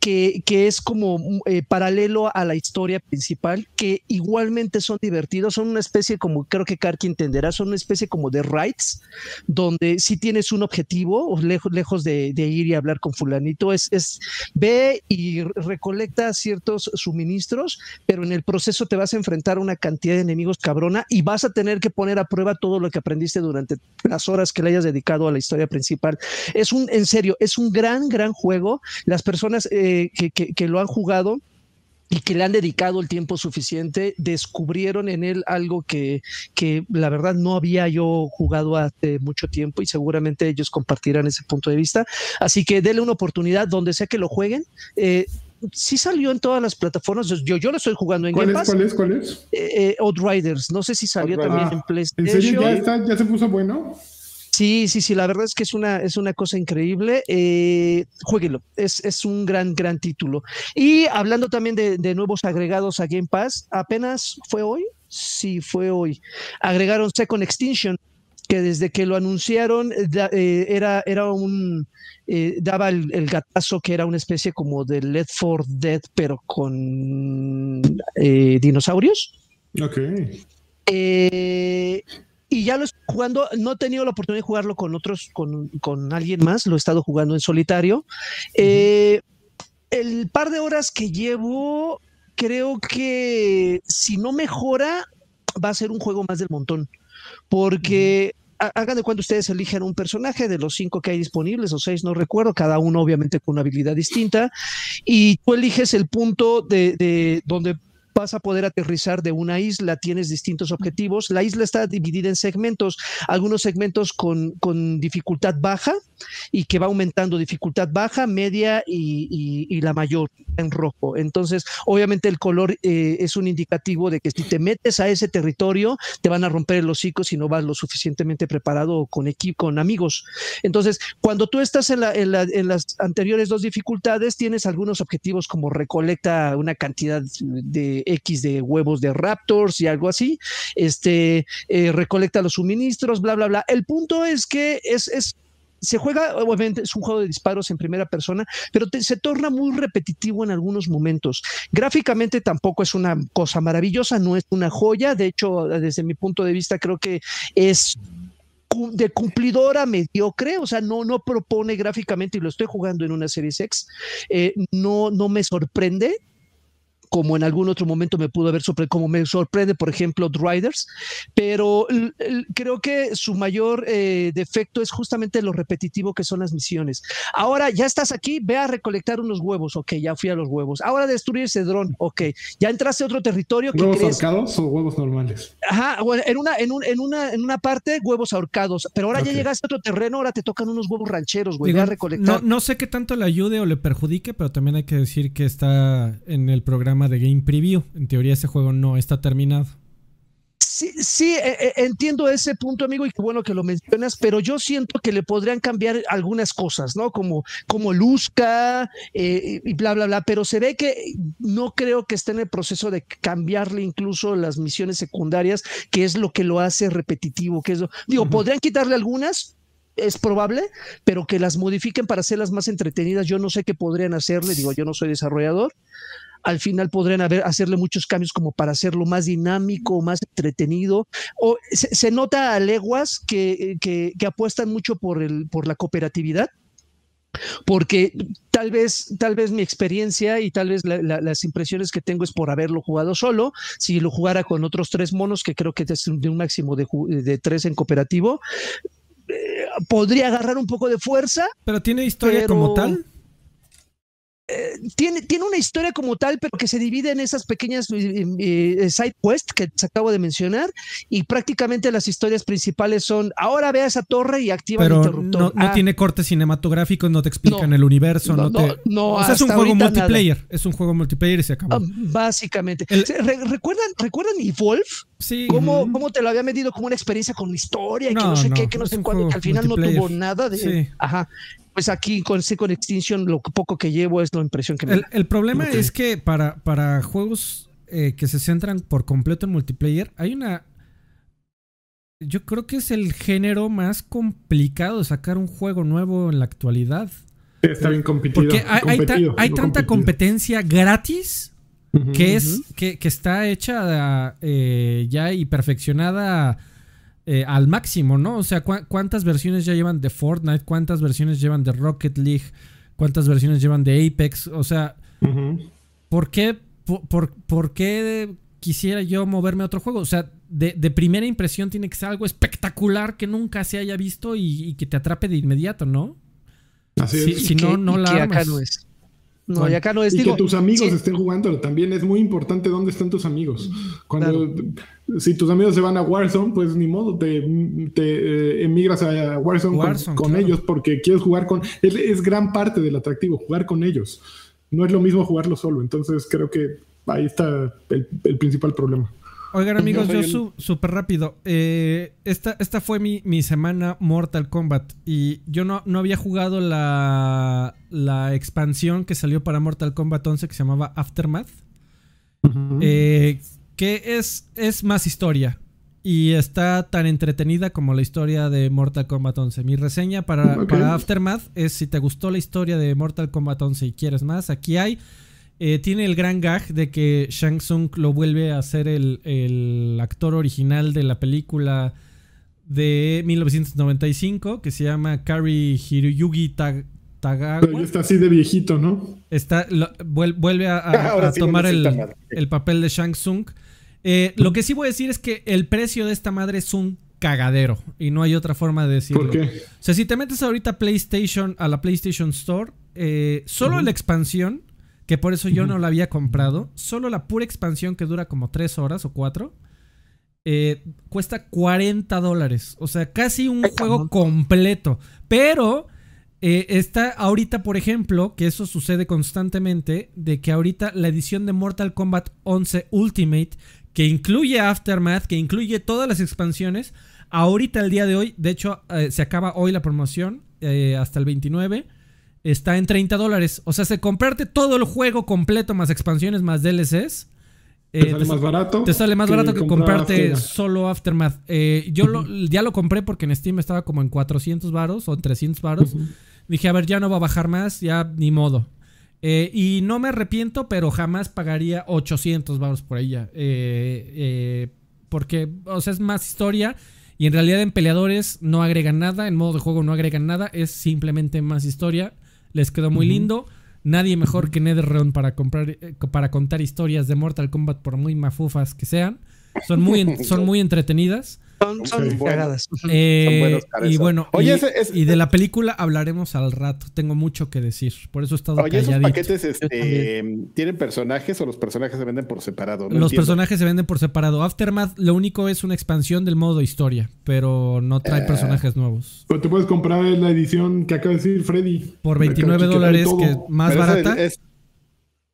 que, que es como eh, paralelo a la historia principal, que igualmente son divertidos, son una especie como, creo que Karki entenderá, son una especie como de rights, donde si tienes un objetivo, lejos, lejos de, de, ir y hablar con fulanito, es, es ve y recolecta ciertos suministros, pero en el proceso te vas a enfrentar a una cantidad de enemigos cabrona y vas a tener que poner a prueba todo lo que aprendiste durante las horas que le hayas dedicado a la historia principal. Es un, en serio, es un gran, gran juego. Las personas eh, que, que, lo han jugado y que le han dedicado el tiempo suficiente, descubrieron en él algo que, que, la verdad no había yo jugado hace mucho tiempo y seguramente ellos compartirán ese punto de vista. Así que denle una oportunidad donde sea que lo jueguen. Eh, sí salió en todas las plataformas. Yo, yo lo estoy jugando en ¿Cuál Game es, ¿Cuál es? ¿Cuál es? Eh, Outriders. No sé si salió también en PlayStation. ¿En serio ya, está, ya se puso bueno? Sí, sí, sí, la verdad es que es una, es una cosa increíble. Eh, jueguelo, es, es, un gran, gran título. Y hablando también de, de, nuevos agregados a Game Pass, apenas fue hoy, sí, fue hoy. Agregaron Second Extinction, que desde que lo anunciaron eh, eh, era, era un, eh, daba el, gatazo que era una especie como de Let for Dead, pero con dinosaurios. Ok. y ya lo estoy jugando, no he tenido la oportunidad de jugarlo con otros, con, con alguien más, lo he estado jugando en solitario. el par de horas que llevo, creo que si no mejora, va a ser un juego más del montón porque hagan de cuando ustedes eligen un personaje de los cinco que hay disponibles o seis, no recuerdo, cada uno obviamente con una habilidad distinta, y tú eliges el punto de, de donde vas a poder aterrizar de una isla, tienes distintos objetivos. La isla está dividida en segmentos, algunos segmentos con, con dificultad baja y que va aumentando dificultad baja, media y, la mayor en rojo. Entonces, obviamente el color eh, es un indicativo de que si te metes a ese territorio, te van a romper el hocico si no vas lo suficientemente preparado con equipo, con amigos. Entonces, cuando tú estás en, la, en, en las anteriores dos dificultades, tienes algunos objetivos como recolecta una cantidad de X de huevos de Raptors y algo así, este, eh, recolecta los suministros, bla, bla, bla. El punto es que es, es se juega, obviamente es un juego de disparos en primera persona, pero se torna muy repetitivo en algunos momentos. Gráficamente tampoco es una cosa maravillosa, no es una joya, de hecho, desde mi punto de vista creo que es de cumplidora mediocre, o sea, no, no propone gráficamente, y lo estoy jugando en una serie X, eh, no, no me sorprende, como en algún otro momento me pudo haber sorprendido, como me sorprende, por ejemplo, Riders, pero creo que su mayor eh, defecto es justamente lo repetitivo que son las misiones. Ahora ya estás aquí, ve a recolectar unos huevos, ok, ya fui a los huevos. Ahora destruir ese dron, ok, ya entraste a otro territorio. ¿Huevos ahorcados o huevos normales? Ajá, bueno, en una, en, un, en, una, en una parte huevos ahorcados, pero ahora ya llegaste a otro terreno, ahora te tocan unos huevos rancheros, güey, a recolectar. No, no sé qué tanto le ayude o le perjudique, pero también hay que decir que está en el programa de Game Preview. En teoría ese juego no está terminado. Sí, sí eh, eh, entiendo ese punto, amigo, y qué bueno que lo mencionas, pero yo siento que le podrían cambiar algunas cosas, ¿no? Como, como luzca eh, y bla, bla, bla, pero se ve que no creo que esté en el proceso de cambiarle incluso las misiones secundarias, que es lo que lo hace repetitivo, que es lo, digo, podrían quitarle algunas, es probable, pero que las modifiquen para hacerlas más entretenidas, yo no sé qué podrían hacerle, digo, yo no soy desarrollador, al final podrían haber, hacerle muchos cambios como para hacerlo más dinámico, más entretenido. O se, nota a leguas que, que, apuestan mucho por, el, por la cooperatividad porque tal vez, tal vez mi experiencia y tal vez las impresiones que tengo es por haberlo jugado solo. Si lo jugara con otros tres monos, que creo que es de un máximo de, de tres en cooperativo, eh, podría agarrar un poco de fuerza. Pero tiene historia como tal. Eh, tiene, tiene una historia como tal, pero que se divide en esas pequeñas eh, eh, side quests que se acabo de mencionar y prácticamente las historias principales son ahora ve a esa torre y activa el interruptor. No, no ah. tiene cortes cinematográficos, no te explican el universo, no, te... o sea, es un juego multiplayer, es un juego multiplayer y se acabó. Ah, básicamente. ¿Recuerdan, ¿Recuerdan Evolve? Sí. ¿Cómo, ¿Cómo, te lo había medido como una experiencia con historia y que no sé qué, que no sé cuándo, que al final no tuvo nada de. Ajá pues aquí con Second Extinction lo poco que llevo es la impresión que me El, el problema es que para, para juegos eh, que se centran por completo en multiplayer, hay una... Yo creo que es el género más complicado de sacar un juego nuevo en la actualidad. Está bien competido. Porque hay, tanta competencia gratis que es que, que, está hecha eh, ya y perfeccionada eh, al máximo, ¿no? O sea, ¿cuántas versiones ya llevan de Fortnite? ¿Cuántas versiones llevan de Rocket League? ¿Cuántas versiones llevan de Apex? O sea, ¿por, qué, por, qué quisiera yo moverme a otro juego? O sea, de, primera impresión tiene que ser algo espectacular que nunca se haya visto y, que te atrape de inmediato, ¿no? Así es. Si, no, no la Acá no es. No, y acá no es. Y que tus amigos estén jugando también es muy importante dónde están tus amigos. Cuando si tus amigos se van a Warzone, pues ni modo, te, te eh, emigras a Warzone, con, ellos porque quieres jugar con. Es, gran parte del atractivo, jugar con ellos. No es lo mismo jugarlo solo. Entonces creo que ahí está el principal problema. Oigan amigos, yo súper rápido. Eh, esta, esta fue mi, semana Mortal Kombat y yo no, no había jugado la, la, expansión que salió para Mortal Kombat 11 que se llamaba Aftermath. Eh, que es, es más historia y está tan entretenida como la historia de Mortal Kombat 11. Mi reseña para, para Aftermath es si te gustó la historia de Mortal Kombat 11 y quieres más, aquí hay... Eh, tiene el gran gag de que Shang Tsung lo vuelve a ser el, actor original de la película de 1995 que se llama Kari Hiroyugi Tagawa. Pero está así de viejito, ¿no? Está, vuelve a, tomar el, papel de Shang Tsung. Eh, lo que sí voy a decir es que el precio de esta madre es un cagadero y no hay otra forma de decirlo. ¿Por qué? O sea, si te metes ahorita a PlayStation, a la PlayStation Store, eh, solo la expansión que por eso yo no la había comprado. Solo la pura expansión que dura como 3 horas o 4. Eh, cuesta 40 dólares. O sea, casi un juego completo. Pero eh, está ahorita, por ejemplo, que eso sucede constantemente, de que ahorita la edición de Mortal Kombat 11 Ultimate, que incluye Aftermath, que incluye todas las expansiones, ahorita el día de hoy, de hecho, eh, se acaba hoy la promoción, hasta el 29 está en 30 dólares. O sea, se comprarte todo el juego completo, más expansiones, más DLCs. te eh, sale más barato. Te sale más barato que comprarte solo Aftermath. Eh, yo ya lo compré porque en Steam estaba como en 400 varos o en 300 varos. Dije, a ver, ya no va a bajar más, ya ni modo. Eh, y no me arrepiento, pero jamás pagaría 800 varos por ella. porque, o sea, es más historia. Y en realidad en peleadores no agregan nada, en modo de juego no agregan nada, es simplemente más historia. Les quedó muy lindo. Nadie mejor que NetherRealm para comprar eh, para contar historias de Mortal Kombat por muy mafufas que sean. Son muy en- son muy entretenidas. Son, son cagadas. Eh, buenos para y bueno, Oye, y, ese- ese- y de la película hablaremos al rato. Tengo mucho que decir. Por eso he estado Oye, esos paquetes este, tienen personajes o los personajes se venden por separado. No Los entiendo. personajes se venden por separado. Aftermath lo único es una expansión del modo historia, pero no Ah. trae personajes nuevos. Pero te puedes comprar la edición que acaba de decir Freddy. Por La que- 29 que trae dólares, que es más Pero esa barata. es-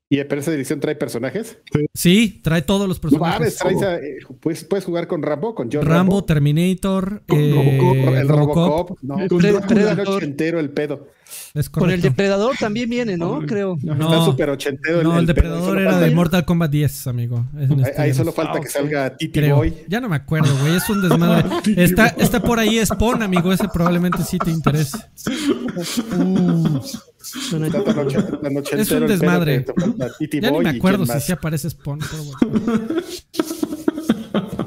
¿Y pero esa edición trae personajes? Sí, trae todos los No mames, personajes. a- eh, puedes, puedes jugar con Rambo, con John Rambo, Rambo. Terminator, Con eh, Robocop, el Robocop. No, Con con Drácula. Predator. ochentero el pedo. Es Con el depredador también viene, ¿no? Creo. No. Está súper ochentero No, el pedo. depredador era de Mortal Kombat 10, amigo. Es en Ahí, este ahí solo falta que salga Titi creo. Boy. Ya no me acuerdo, güey. Es un desmadre. Está, está por ahí Spawn, amigo. Ese probablemente sí te interese. Ochentero Es un el desmadre. Ya ni me acuerdo si sí aparece Spawn. pero bueno.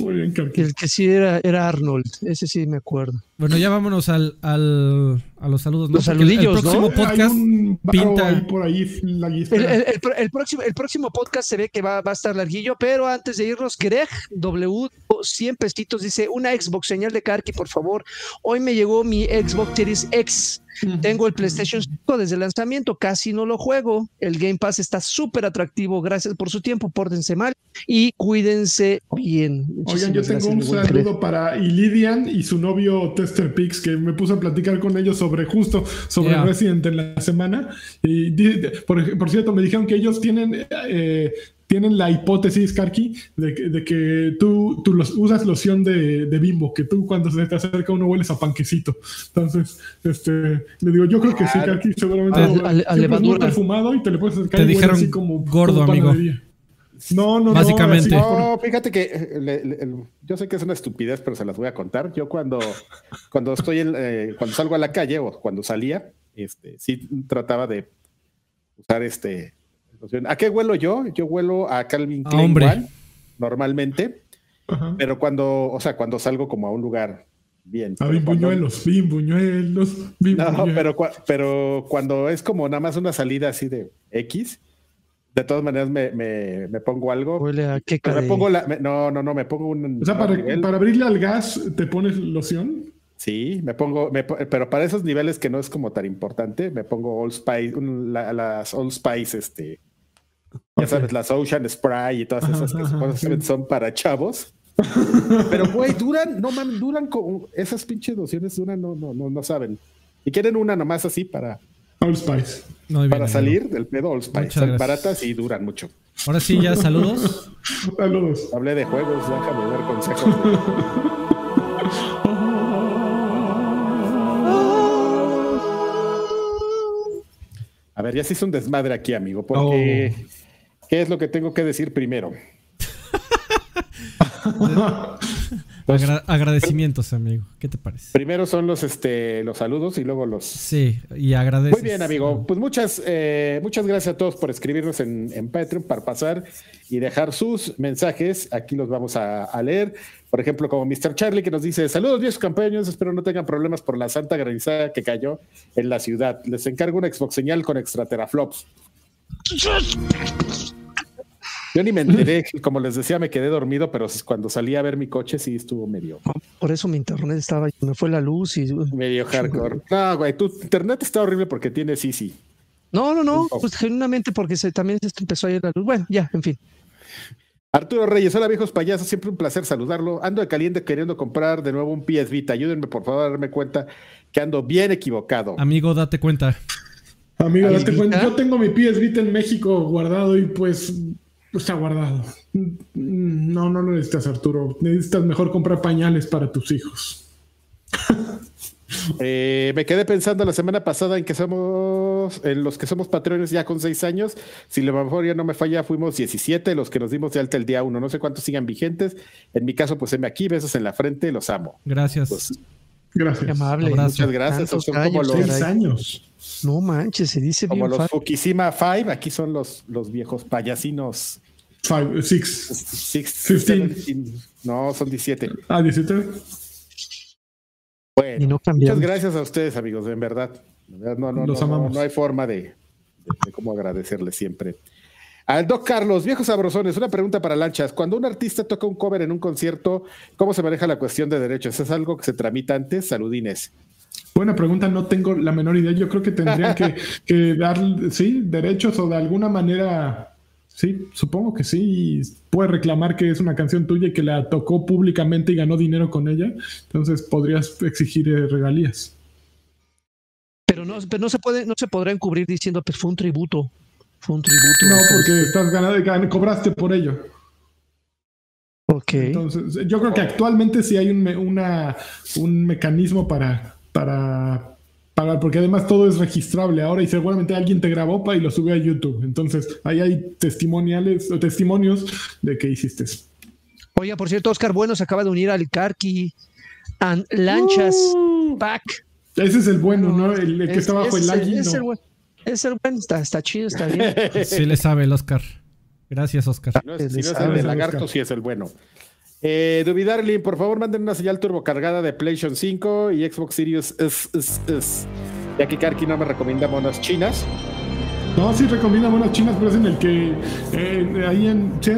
Muy bien, Karki. El que sí era, era Arnold. Ese sí me acuerdo. Bueno, ya vámonos al, al- a los saludos. ¿no? Los saludillos, el próximo podcast. un varo pinta- ahí por ahí la lista. El, el- el pro- el próximo, el próximo podcast se ve que va, va a estar larguillo, pero antes de irnos, Greg W, 100 pesitos, dice una Xbox, señal de Karki, por favor. Hoy me llegó mi Xbox Series X. Tengo el PlayStation 5 desde el lanzamiento, casi no lo juego. El Game Pass está súper atractivo. Gracias por su tiempo. Pórtense mal y cuídense bien. Oigan, yo tengo gracias, un saludo para Ilidian y su novio Tester Pix, que me puse a platicar con ellos sobre justo sobre Yeah. Resident en la semana. Y por, por cierto, me dijeron que ellos tienen, eh, tienen la hipótesis, Karki, de, que- de que tú, tú los, usas loción de, de bimbo, que tú cuando se te acerca uno hueles a panquecito. Entonces, este, le digo, yo creo que sí, Karki, seguramente. a- a- levadura. perfumado y te le puedes acercar Te y huele dijeron así como gordo, como amigo. No, no, Básicamente. no. así No, fíjate que eh, le- le- el- yo sé que es una estupidez, pero se las voy a contar. Yo cuando, cuando estoy en, eh, cuando salgo a la calle o cuando salía, este, sí trataba de usar este. ¿A qué huelo yo? Yo huelo a Calvin A Klein hombre. One, normalmente, Ajá. pero cuando, o sea, cuando salgo como a un lugar bien. A pero cuando- bimbuñuelos, bimbuñuelos, No, pero, pero cuando es como nada más una salida así de X, de todas maneras me, me- me pongo algo. Huele a queca Me de- pongo la, me- no, no, no, me pongo un. O sea, para, para abrirle al gas, ¿te pones loción? Sí, me pongo, pero para esos niveles que no es como tan importante, me pongo Old Spice, un- la- las Old Spice, este, ya sabes, las Ocean Spray y todas Ajá, esas que ajá, sí. que son para chavos. Pero, güey, duran, no mames, duran con esas pinches lociones, duran, no, no, no, no saben. Y quieren una nomás así para, Old Spice. Bien, para amigo. salir del pedo Old Spice. Muchas Son gracias. baratas y duran mucho. Ahora sí, ya saludos. Saludos. Hablé de juegos, déjame dar consejos. A ver, ya se hizo un desmadre aquí, amigo, porque ¿qué es lo que tengo que decir primero? Agra- agradecimientos, amigo. ¿Qué te parece? Primero son los, este, los saludos y luego los... Sí, y agradeces. Muy bien, amigo. Pues muchas, eh, muchas gracias a todos por escribirnos en, en Patreon, para pasar y dejar sus mensajes. Aquí los vamos a, a leer. Por ejemplo, como Mr. Charlie que nos dice, saludos viejos campeones, espero no tengan problemas por la santa granizada que cayó en la ciudad. Les encargo una Xbox señal con extra teraflops. Yo ni me enteré, como les decía, me quedé dormido, pero cuando salí a ver mi coche sí estuvo medio, Por eso mi internet estaba, me fue la luz y medio hardcore. No, güey, tu internet está horrible porque tiene Sisi. no, no, no, pues genuinamente porque se, también se empezó a ir la luz. Bueno, ya, en fin. Arturo Reyes, hola viejos payasos, siempre un placer saludarlo. Ando de caliente queriendo comprar de nuevo un PS Vita. Ayúdenme por favor a darme cuenta que ando bien equivocado. Amigo, date cuenta. Amigo, date cuenta. Yo tengo mi PS Vita en México guardado y pues está guardado. No, no lo necesitas, Arturo. Necesitas mejor comprar pañales para tus hijos. Eh, me quedé pensando la semana pasada en que somos, en los que somos patrones ya con seis años. Si la memoria no me falla, fuimos 17 los que nos dimos de alta el día uno. No sé cuántos sigan vigentes. En mi caso, pues heme aquí, besos en la frente, los amo. Gracias. Pues, Qué Gracias. amable. Abrazo. Muchas gracias, son como los- Seis años. No manches, se dice como bien los fácil. Fukushima Five, aquí son los, los viejos payasinos. Five, six. Six, 15. 17. no, son 17. Ah, 17. Bueno, Y no muchas gracias a ustedes, amigos, en verdad. En verdad, No, no, Los no, no, amamos. no hay forma de, de cómo agradecerle siempre. Al Doc Carlos, viejos sabrosones, una pregunta para lanchas. Cuando un artista toca un cover en un concierto, ¿cómo se maneja la cuestión de derechos? ¿Es algo que se tramita antes? Saludines. Buena pregunta, no tengo la menor idea. Yo creo que tendrían que, que dar, sí, derechos o de alguna manera, sí, supongo que sí. Puedes reclamar que es una canción tuya y que la tocó públicamente y ganó dinero con ella. Entonces podrías exigir eh, regalías. Pero no, pero no se puede, no se podrá encubrir diciendo pues fue un tributo. Fue un tributo. No, porque estás ganando, cobraste por ello. Ok. Entonces, yo creo que actualmente sí hay un, me- una, un mecanismo para, para pagar, porque además todo es registrable ahora y seguramente alguien te grabó pa, y lo subió a YouTube. Entonces, ahí hay testimoniales o testimonios de que hiciste eso. Oiga, por cierto, Oscar Bueno se acaba de unir al Carqui and Lanchas Pack. Ese es el bueno, ¿no? El, el que Es- está bajo es- el águila. Es el bueno. Está, está chido, está bien. Sí le sabe el Oscar. Gracias, Oscar. No es- si no es el lagarto, Oscar. sí es el bueno. Eh, Duby Darling, por favor, manden una señal turbo cargada de PlayStation 5 y Xbox Series S, S, S. Ya que Karki no me recomienda monas chinas. No, sí recomienda monas chinas, pero es en el que eh, ahí en che,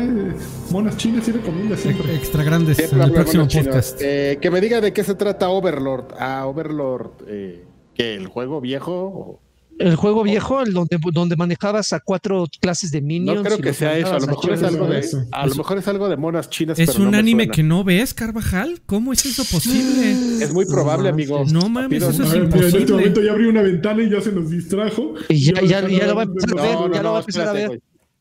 monas chinas sí recomienda siempre. Extra grandes Siempre en el próximo podcast. Eh, que me diga de qué se trata Overlord. Ah, Overlord, eh, ¿qué? ¿El juego viejo? o- El juego viejo, el donde, donde manejabas a cuatro clases de minions. No creo que sea eso. A lo mejor es algo de, eso. a lo mejor es algo de monas chinas. ¿Es pero no un me anime suena. que no ves, Carvajal? ¿Cómo es eso posible? Es muy probable, amigo. No mames, eso es en este momento ya abrí una ventana y ya se nos distrajo. Y ya- lo va a empezar a ver. No, no, ya lo no, va a empezar a ver.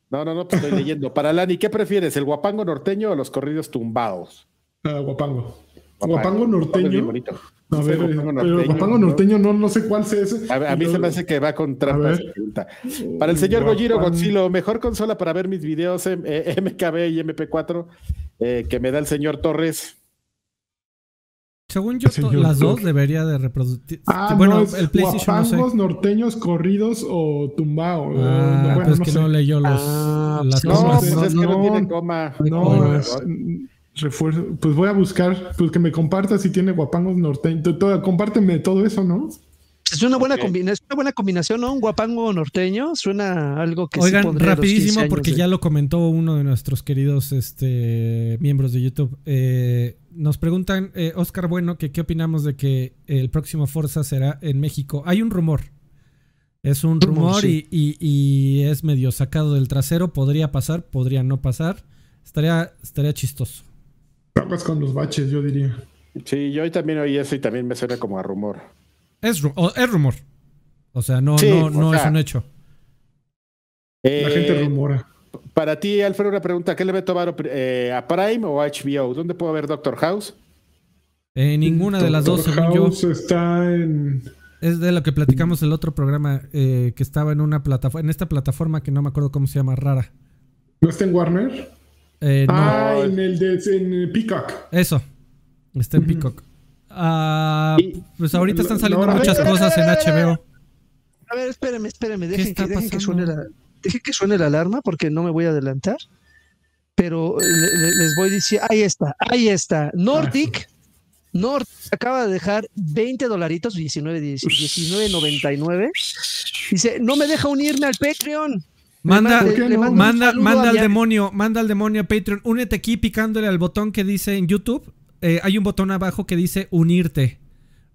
No, no, no, pues estoy leyendo. Para Lani, ¿qué prefieres, el guapango norteño o los corridos tumbados? Ah, guapango. Guapango. Guapango norteño. bonito. A ver, guapango pero norteño, guapango ¿no? norteño no, no sé cuál sea ese. A, a mí se me hace que va con trampas. ver. esa pregunta. Para el señor Gojiro Guapango. Godzilla, mejor consola para ver mis videos em- eh, MKB y MP4 eh, que me da el señor Torres. Según yo, las dos debería de reproducir. Ah, bueno, no, es el PlayStation no sé. guapangos norteños corridos o tumbao. Ah, Eh, bueno, pues no que sé. no leyó los, Ah, las no, No, cosas. pues no, es que no, no. tiene coma. No, es- mm, refuerzo. Pues voy a buscar, pues que me comparta si tiene guapangos norteños. Compárteme todo eso, ¿no? Es una buena, Ok. combina- es una buena combinación, ¿no? Un guapango norteño. Suena a algo que sí Oigan, pondría a los 15 rapidísimo, años porque de- ya lo comentó uno de nuestros queridos este, miembros de YouTube. Eh, nos preguntan, eh, Oscar Bueno, que qué opinamos de que el próximo Forza será en México. Hay un rumor. Es un Rumor, rumor sí. y, y- y es medio sacado del trasero. Podría pasar, podría no pasar. Estaría, estaría chistoso. Aguas con los baches, yo diría. Sí, yo hoy también oí eso y también me suena como a rumor. Es, ru- es rumor. O sea, no, Sí, no, o no es un hecho. La Eh, gente rumora. Para ti, Alfredo, una pregunta. ¿Qué le meto varo, eh, a Prime o a HBO? ¿Dónde puedo ver Doctor House? Eh, ninguna de las dos, Doctor según yo. House está en. Es de lo que platicamos el otro programa eh, que estaba en una plataforma, en esta plataforma que no me acuerdo cómo se llama, rara. ¿No está en Warner? Eh, no, Ah, en el de en Peacock. eso. Está en Peacock. Ah, pues ahorita están saliendo No, no, muchas cosas en. HBO. A ver, espérenme, espérenme. Dejen, que, dejen que pasando? suene la, dejen que suene la alarma porque no me voy a adelantar. Pero le- le- les voy a decir, ahí está, ahí está. Nordic, Nordic acaba de dejar 20 dolaritos, 19, 19.99. Dice, no me deja unirme al Patreon. Manda, manda, manda al demonio, manda al demonio a Patreon. Únete aquí picándole al botón que dice en YouTube. Eh, hay un botón abajo que dice unirte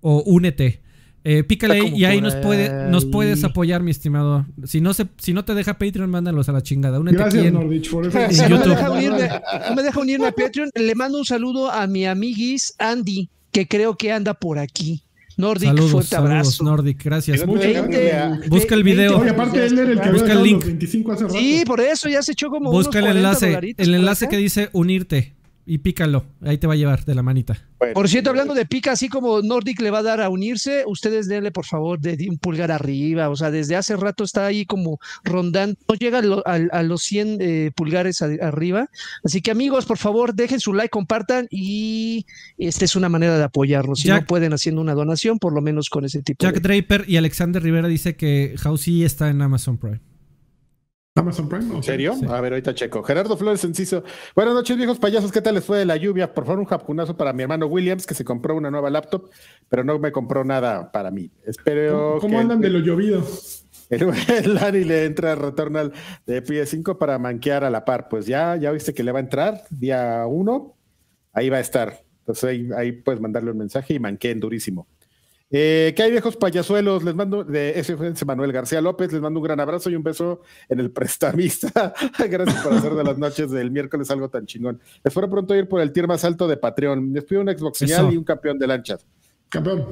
o únete. Eh, pícale ahí y ahí nos, puede, nos puedes apoyar, mi estimado. Si no, se, si no te deja Patreon, mándalos a la chingada. Únete aquí Gracias, en- Nordich, por eso. En Si no, me deja unirme, no me deja unirme a Patreon. Le mando un saludo a mi amiguis Andy, que creo que anda por aquí. Nordic, Saludos, fuerte saludos, abrazo. Nordic, gracias. ¿Y dónde Muchas dejan gracias. unirme a- Busca el video. Oye, aparte, él era el que había Busca el link. los 25 hace rato. Sí, por eso ya se echó como Busca el unos 40 enlace, el enlace que dice unirte y pícalo. Ahí te va a llevar de la manita. Bueno, Por cierto, hablando de pica, así como Nordic le va a dar a unirse, ustedes denle por favor de, de un pulgar arriba. O sea, desde hace rato está ahí como rondando, no llega a, lo- a- a los 100 eh, pulgares a- arriba. Así que amigos, por favor, dejen su like, compartan y esta es una manera de apoyarnos. Si Jack- no pueden haciendo una donación, por lo menos con ese tipo Jack de... Draper y Alexander Rivera dice que Housey está en Amazon Prime. Amazon Prime. ¿o ¿En serio? Sí. A ver, ahorita checo. Gerardo Flores Enciso. Buenas noches, viejos payasos. ¿Qué tal les fue de la lluvia? Por favor, un japunazo para mi hermano Williams, que se compró una nueva laptop, pero no me compró nada para mí. Espero ¿Cómo, cómo que- andan de lo llovido? El, Lani le entra Returnal de PS5 para manquear a la par. Pues ya, ya viste que le va a entrar día uno. Ahí va a estar. Entonces ahí, ahí puedes mandarle un mensaje y manqueen durísimo. Eh, ¿Qué hay viejos payasuelos? Les mando de ese Manuel García López, les mando un gran abrazo y un beso en el prestamista. Gracias por hacer de las noches del miércoles algo tan chingón. Espero pronto ir por el tier más alto de Patreon. Les pido un Xbox señal y un campeón de lanchas. Campeón.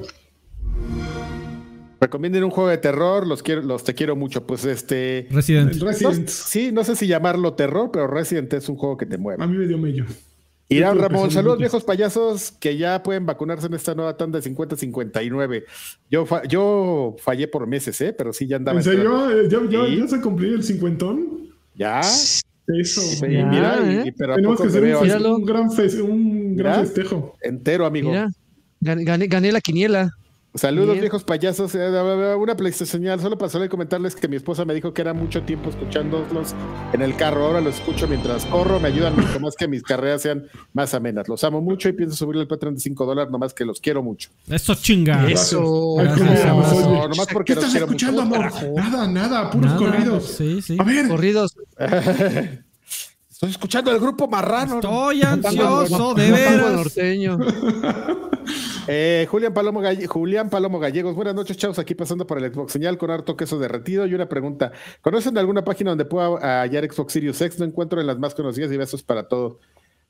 Recomienden un juego de terror, los quiero, los te quiero mucho. Pues este. Resident. Resident. sí, no sé si llamarlo terror, pero Resident es un juego que te mueve. A mí me dio mello. Irán Ramón, saludos viejos payasos que ya pueden vacunarse en esta nueva tanda de 50-59. Yo, yo fallé por meses, ¿eh? pero sí ya andaba. ¿En serio? Eh, ¿Ya, ya, se cumplió el cincuentón? Ya. Eso. Sí, mira, y, ¿eh? pero Tenemos que hacer un, un, gran, un gran festejo. Entero, amigo. Mira, gané, gané la quiniela. Saludos, viejos payasos. Eh, una señal. Solo pasó a comentarles que mi esposa me dijo que era mucho tiempo escuchándolos en el carro. Ahora los escucho mientras corro. Me ayudan mucho más que mis carreras sean más amenas. Los amo mucho y pienso subirle el Patreon de 5 dólares, nomás que los quiero mucho. Eso chinga. Eso. No, nomás porque los quiero escuchando, mucho. amor? Nada, nada, puros corridos. Sí, sí. A ver. Corridos. Estoy escuchando el grupo marrano. Estoy ansioso de ver. norteño. Eh, Julián, Palomo Julián Palomo Gallegos, buenas noches, chavos, aquí pasando por el Xbox Señal con harto queso derretido y una pregunta. ¿Conocen alguna página donde pueda hallar Xbox Series X? No encuentro en las más conocidas y besos para todo.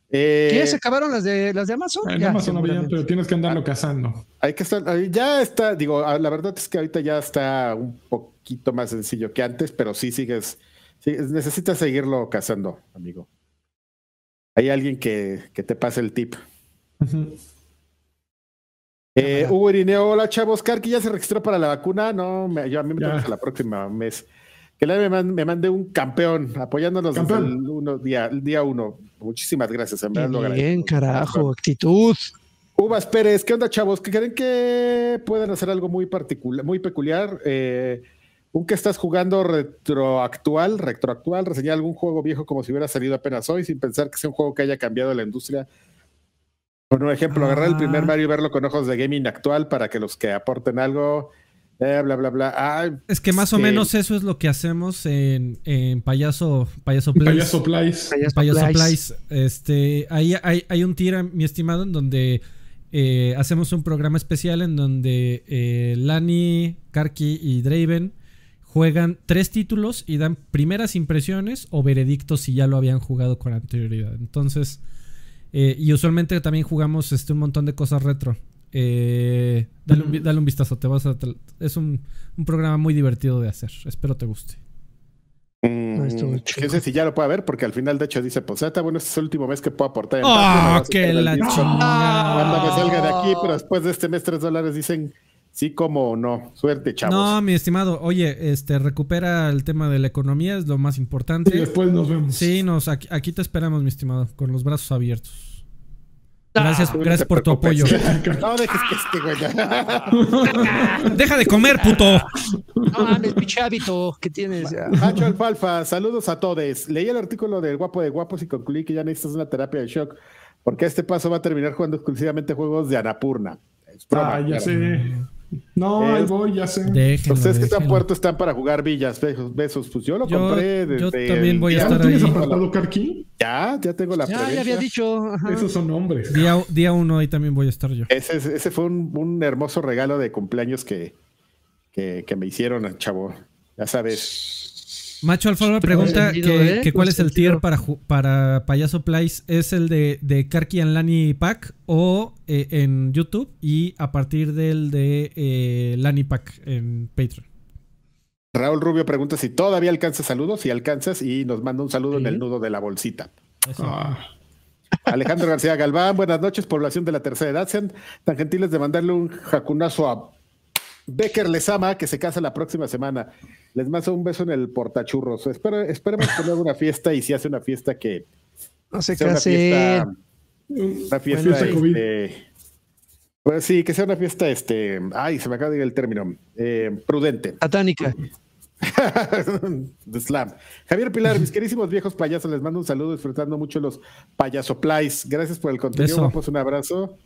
Eh, ¿Qué? ¿Se acabaron las de las de Amazon? En Amazon no pero tienes que andarlo ah, cazando. Hay que estar, ya está, digo, ah, la verdad es que ahorita ya está un poquito más sencillo que antes, pero sí sigues, sí, necesitas seguirlo cazando, amigo. Hay alguien que, que te pase el tip. Eh, Hugo Irineo, hola chavos, Karki ya se registró para la vacuna. No, yo a mí me toca la próxima mes. Que le me, mande un campeón apoyándonos desde el, uno, día, el día uno. Muchísimas gracias. bien, carajo, actitud. Uvas Pérez, ¿qué onda, chavos? ¿Que creen que pueden hacer algo muy particular, muy peculiar? Eh, un que estás jugando retroactual, retroactual, reseñar algún juego viejo como si hubiera salido apenas hoy, sin pensar que sea un juego que haya cambiado la industria por un ejemplo, agarrar el primer ah. Mario y verlo con ojos de gaming actual para que los que aporten algo, eh, bla, bla, bla. es que más o este menos eso es lo que hacemos en, Payaso, Payaso Plays. Payaso Plays. Payaso, Plays. Este, ahí hay, un tira, mi estimado, en donde eh, hacemos un programa especial en donde eh, Lani, Karki y Draven juegan tres títulos y dan primeras impresiones o veredictos si ya lo habían jugado con anterioridad. Entonces, eh, y usualmente también jugamos este, un montón de cosas retro. Eh, dale, un, vistazo, te vas a, es un, programa muy divertido de hacer. Espero te guste. Mm, que sé si ya lo puede ver, porque al final, de hecho, dice: Pues bueno, este es el último mes que puedo aportar. En ¡Oh, qué la chingada! Cuando me salga de aquí, pero después de este mes, 3 dólares dicen sí como no. Suerte, chavos. No, mi estimado, oye, este recupera el tema de la economía, es lo más importante. Y después nos vemos. Sí, nos, aquí, te esperamos, mi estimado, con los brazos abiertos. Gracias, ah, gracias por tu apoyo. No dejes que este güey. Deja de comer, puto. No mames, pinche hábito que tienes. Hacho Alfalfa, saludos a todos. Leí el artículo del Guapo de Guapos y concluí que ya necesitas una terapia de shock, porque este paso va a terminar jugando exclusivamente juegos de Anapurna. ah, ya sé. No, ahí voy, ya sé. Ustedes que están puertos están para jugar villas, besos, Pues yo lo compré desde. Yo también voy a estar ahí. ¿Tienes apartado Karki? Ya, ya tengo la Ya, ya había dicho. Esos son nombres. Día, día, uno ahí también voy a estar yo. Ese, ese fue un, un, hermoso regalo de cumpleaños que, que, que me hicieron, chavo. Ya sabes. Macho Alfa pregunta que, ¿eh? cuál es el tier para, para Payaso Plays. ¿Es el de, de Karki and Lani Pack o eh, en YouTube? Y a partir del de eh, Lani Pack en Patreon. Raúl Rubio pregunta si todavía alcanza saludos. Si alcanzas y nos manda un saludo en el nudo de la bolsita. Ah. Alejandro García Galván, buenas noches, población de la tercera edad. Sean tan gentiles de mandarle un jacunazo a Becker Lesama, que se casa la próxima semana. Les mando un beso en el portachurros. Espero, esperemos que haga una fiesta y si hace una fiesta que. No se case. Una fiesta. este, pues sí, que sea una fiesta, este. Ay, se me acaba de ir el término. Eh, prudente. Satánica. de slam. Javier Pilar, mis querísimos viejos payasos, les mando un saludo disfrutando mucho los payasoplays. Gracias por el contenido. Un abrazo.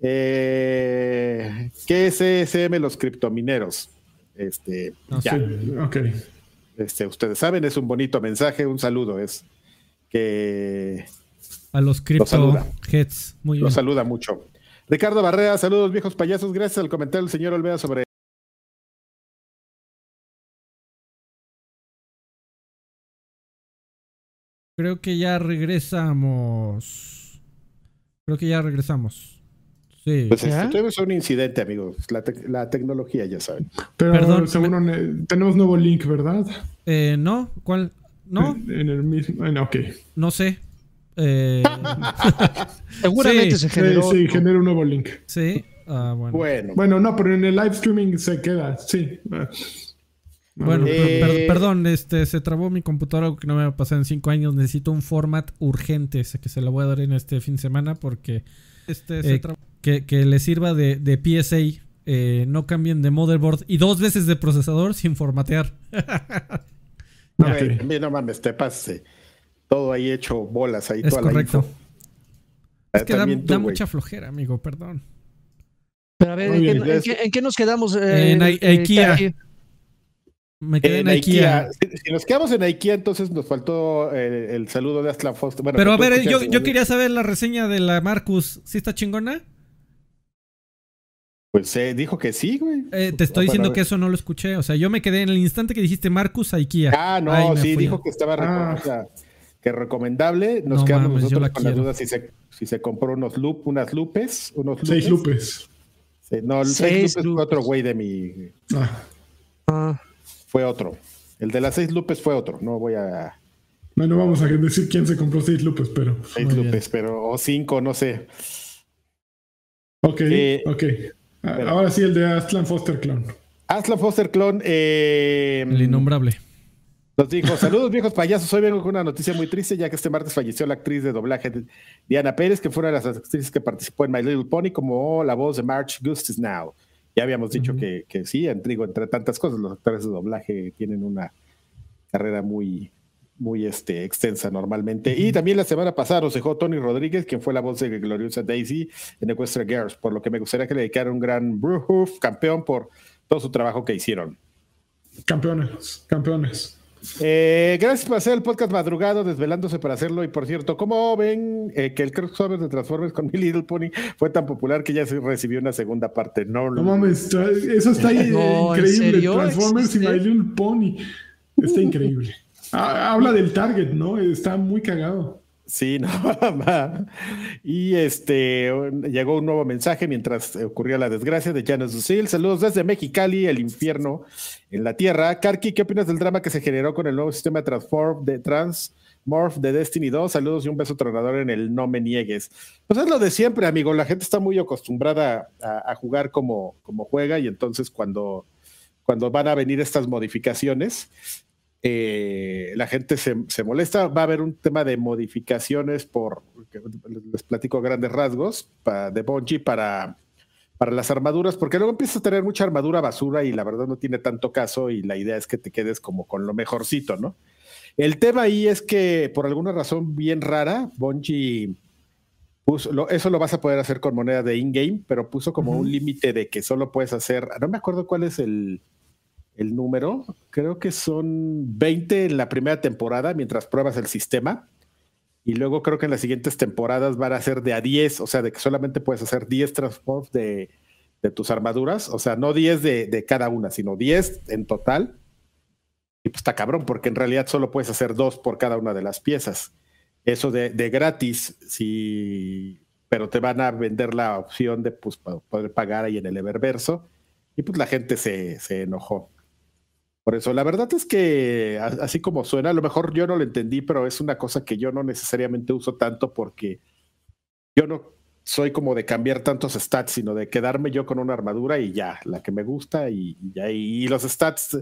Eh, ¿Qué es ESM los criptomineros? Este, ah, ya. ok. Este, ustedes saben, es un bonito mensaje, un saludo, es que a los crypto heads. Muy Los saluda mucho. Ricardo Barrea, saludos viejos payasos. Gracias al comentario del señor Olveda sobre Creo que ya regresamos. Creo que ya regresamos. Sí. Pues esto es un incidente, amigos. La, tecnología, ya saben. Pero Perdón, seguro tenemos nuevo link, ¿verdad? Eh, no, ¿cuál? ¿No? En, el mismo. ok. No sé. Eh... Seguramente se generó. Sí, genera un nuevo link. Sí. Ah, bueno. bueno. no, pero en el live streaming se queda, sí. Bueno, eh, perdón, este, se trabó mi computadora, algo que no me va a pasar en cinco años. Necesito un format urgente, sé que se lo voy a dar en este fin de semana porque este, eh, que, que, le sirva de, de PSA. Eh, no cambien de motherboard y dos veces de procesador sin formatear. no mames, te pase todo ahí hecho bolas ahí. Es correcto. Es que da, mucha flojera, amigo, perdón. Pero a ver, ¿en, qué, nos quedamos? en IKEA. Me quedé en, IKEA. Si, nos quedamos en IKEA, entonces nos faltó el, saludo de Aslan Foster. Pero a ver, yo, yo quería saber la reseña de la Marcus. ¿Sí está chingona? Pues eh, dijo que sí, güey. Eh, te estoy diciendo que eso no lo escuché. O sea, yo me quedé en el instante que dijiste Marcus a IKEA. Ah, no, sí, dijo que estaba ah. que recomendable. Nos quedamos nosotros con la duda si se, si se compró unos loop, unas lupes. Unos Seis lupes. no, el seis, lupes fue otro güey de mi. Ah. ah fue otro. El de las seis lupes fue otro. No voy a. No, no vamos a decir quién se compró seis lupes, pero. Seis lupes, pero. O cinco, no sé. Ok, eh, ok. Ahora sí, el de Aslan Foster Clone. Aslan Foster Clone. Eh, el innombrable. Nos dijo, saludos viejos payasos, hoy vengo con una noticia muy triste, ya que este martes falleció la actriz de doblaje Diana Pérez, que fue una de las actrices que participó en My Little Pony como la voz de March Gustis Now. Ya habíamos dicho que, que, sí, digo, entre tantas cosas, los actores de doblaje tienen una carrera muy, muy este, extensa normalmente. Y también la semana pasada nos dejó Tony Rodríguez, quien fue la voz de Gloriosa Daisy en Equestria Girls, por lo que me gustaría que le dedicara un gran Bruhoof, campeón, por todo su trabajo que hicieron. Campeones, campeones. Eh, gracias por hacer el podcast madrugado, desvelándose para hacerlo. Y por cierto, ¿cómo ven eh, que el crossover de Transformers con Mi Little Pony fue tan popular que ya se recibió una segunda parte? No, no mames, eso está increíble. Transformers y My Little Pony. Está increíble. Ah, habla del target, ¿no? Está muy cagado. Sí, no, Y este llegó un nuevo mensaje mientras ocurría la desgracia de Janet Lucille. Saludos desde Mexicali, el infierno en la tierra. Karki, ¿qué opinas del drama que se generó con el nuevo sistema de Transform de Transmorph de Destiny 2? Saludos y un beso tronador en el no me niegues. Pues es lo de siempre, amigo. La gente está muy acostumbrada a, jugar como, como juega y entonces cuando, cuando van a venir estas modificaciones, eh, la gente se, molesta. Va a haber un tema de modificaciones por, les platico grandes rasgos, de Bungie para, para las armaduras, porque luego empiezas a tener mucha armadura basura y la verdad no tiene tanto caso y la idea es que te quedes como con lo mejorcito, ¿no? El tema ahí es que por alguna razón bien rara, Bungie puso, eso lo vas a poder hacer con moneda de in-game, pero puso como un límite de que solo puedes hacer, no me acuerdo cuál es el, el número. Creo que son 20 en la primera temporada mientras pruebas el sistema. Y luego creo que en las siguientes temporadas van a ser de a 10, o sea, de que solamente puedes hacer 10 transforms de, tus armaduras. O sea, no 10 de, cada una, sino 10 en total. Y pues está cabrón, porque en realidad solo puedes hacer dos por cada una de las piezas. Eso de, gratis, sí, pero te van a vender la opción de pues, poder pagar ahí en el Eververso. Y pues la gente se, se enojó. Por eso, la verdad es que así como suena, a lo mejor yo no lo entendí, pero es una cosa que yo no necesariamente uso tanto porque yo no soy como de cambiar tantos stats, sino de quedarme yo con una armadura y ya, la que me gusta y, ya. Y, los stats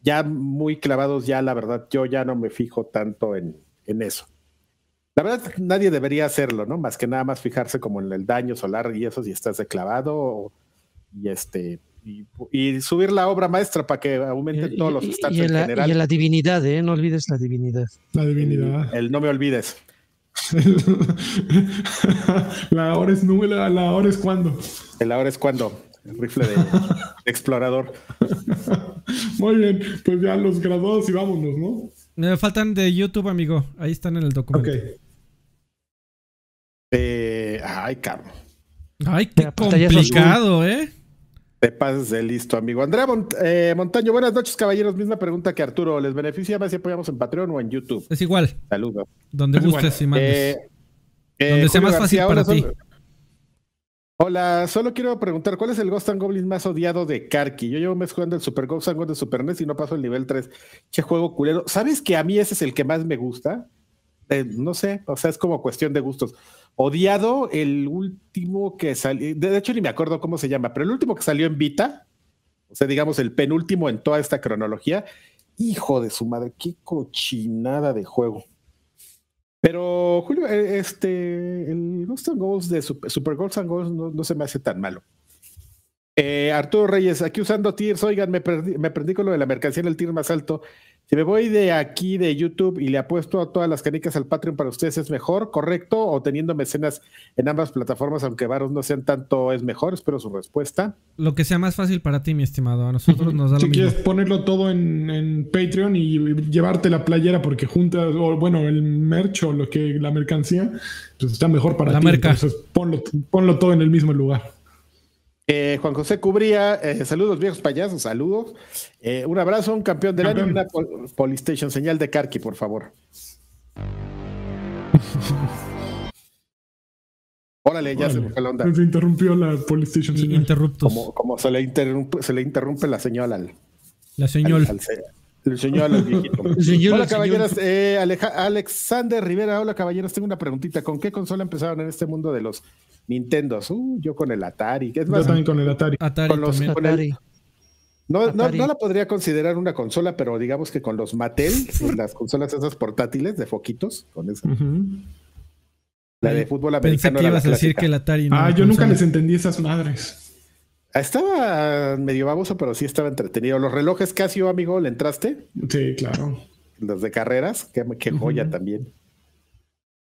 ya muy clavados, ya la verdad, yo ya no me fijo tanto en, en eso. La verdad, nadie debería hacerlo, ¿no? Más que nada más fijarse como en el daño solar y eso si estás de clavado y este y, subir la obra maestra para que aumenten todos los stats en, general. Y la divinidad, ¿eh? No olvides la divinidad. La divinidad. El, no me olvides. la hora es número, la hora es cuando. La hora es cuando. el rifle de, explorador. Muy bien, pues ya los graduados y vámonos, ¿no? Me faltan de YouTube, amigo. Ahí están en el documento. Ok. Eh, ay, Carlos. Ay, qué complicado, ¿eh? Te pases de listo, amigo. Andrea eh, Montaño, buenas noches, caballeros. Misma pregunta que Arturo. ¿Les beneficia más si apoyamos en Patreon o en YouTube? Es igual. Saludos. Donde gustes y mandes. Eh, eh, Donde sea más fácil para ti. Hola, solo quiero preguntar, ¿cuál es el Ghost and Goblin más odiado de Karki? Yo llevo un mes jugando el Super Ghost and Goblin de Super NES y no paso el nivel 3. Che juego culero. ¿Sabes que a mí ese es el que más me gusta? no sé, o sea, es como cuestión de gustos. Odiado el último que salió, de hecho ni me acuerdo cómo se llama, pero el último que salió en Vita, o sea, digamos el penúltimo en toda esta cronología, hijo de su madre, qué cochinada de juego. Pero Julio, eh, este, el Ghost and Ghost de Super, Super and Ghost no, se me hace tan malo. Eh, Arturo Reyes, aquí usando tiers, oigan, me perdí, me perdí con lo de la mercancía en el tier más alto. Si me voy de aquí de YouTube y le apuesto a todas las canicas al Patreon para ustedes, ¿es mejor, correcto? ¿O teniendo mecenas en ambas plataformas, aunque varos no sean tanto, es mejor? Espero su respuesta. Lo que sea más fácil para ti, mi estimado. A nosotros nos da si lo quieres ponerlo todo en, Patreon y llevarte la playera porque juntas, o bueno, el merch o lo que, la mercancía, pues está mejor para la ti. Merca. Entonces ponlo, ponlo todo en el mismo lugar. Eh, Juan José Cubría, eh, saludos viejos payasos, saludos. Eh, un abrazo, un campeón del año, una Polystation, señal de Karki, por favor. Órale, ya se me fue la onda. Se interrumpió la Polystation señal. Como, como se, le interrumpe, se le interrumpe la señal al. La señal. El señor al viejito. hola, caballeros. Eh, Alexander Rivera, hola, caballeros. Tengo una preguntita. ¿Con qué consola empezaron en este mundo de los Nintendo, uh, yo con el Atari. Es yo también con el Atari. con los, no, No, la podría considerar una consola, pero digamos que con los Mattel, las consolas esas portátiles de foquitos, con esa. La de fútbol americano. Pensé que ibas a decir que el Atari Ah, yo nunca les entendí esas madres. Estaba medio baboso, pero sí estaba entretenido. Los relojes Casio, amigo, ¿le entraste? Sí, claro. Los de carreras, qué, joya también.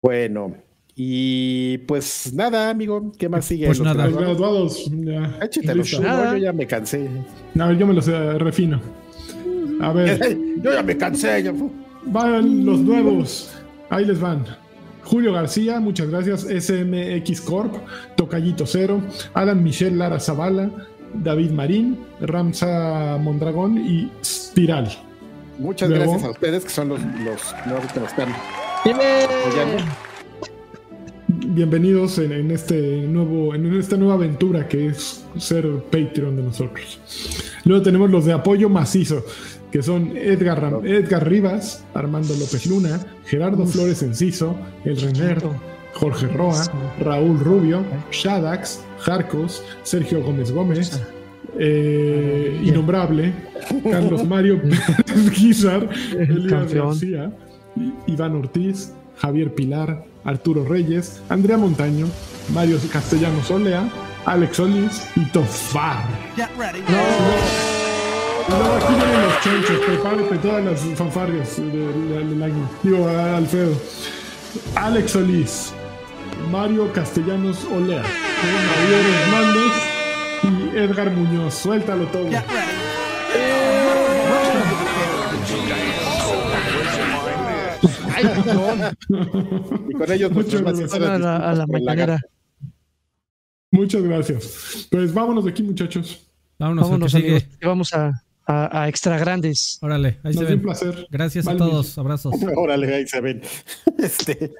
Bueno, y pues nada, amigo, ¿qué más sigue? Pues nada. Los graduados, ya. yo ya me cansé. No, yo me los refino. A ver. yo ya me cansé. Ya. Van los nuevos. Ahí les van. Julio García, muchas gracias. SMX Corp, Tocallito Cero, Alan Michel Lara Zavala, David Marín, Ramsa Mondragón y Spiral. Muchas gracias a ustedes que son los, los nuevos que nos están bienvenidos en, este nuevo, en esta nueva aventura que es ser Patreon de nosotros. Luego tenemos los de apoyo macizo, que son Edgar, Edgar Rivas, Armando López Luna, Gerardo Flores Enciso, El Renner, Jorge Roa, Raúl Rubio, Shadax, Jarcos, Sergio Gómez Gómez, eh, Innombrable, Carlos Mario Guizar, Elías García, Iván Ortiz, Javier Pilar, Arturo Reyes, Andrea Montaño, Mario Castellanos Olea, Alex Solís y Tofar. No, aquí vienen los chanchos, prepárate todas las fanfarrias del año. Digo, Alfredo. Alex Solís, Mario Castellanos Olea, Javier Hernández y Edgar Muñoz. Suéltalo todo. y con ellos Muchas gracias. A la, a la Muchas gracias. Pues vámonos de aquí, muchachos. Vámonos, vámonos amigos. Vamos a, a, a, extra grandes. Órale, ahí Nos se ven. un placer. Gracias a todos. Abrazos. Órale, ahí se ven. Este.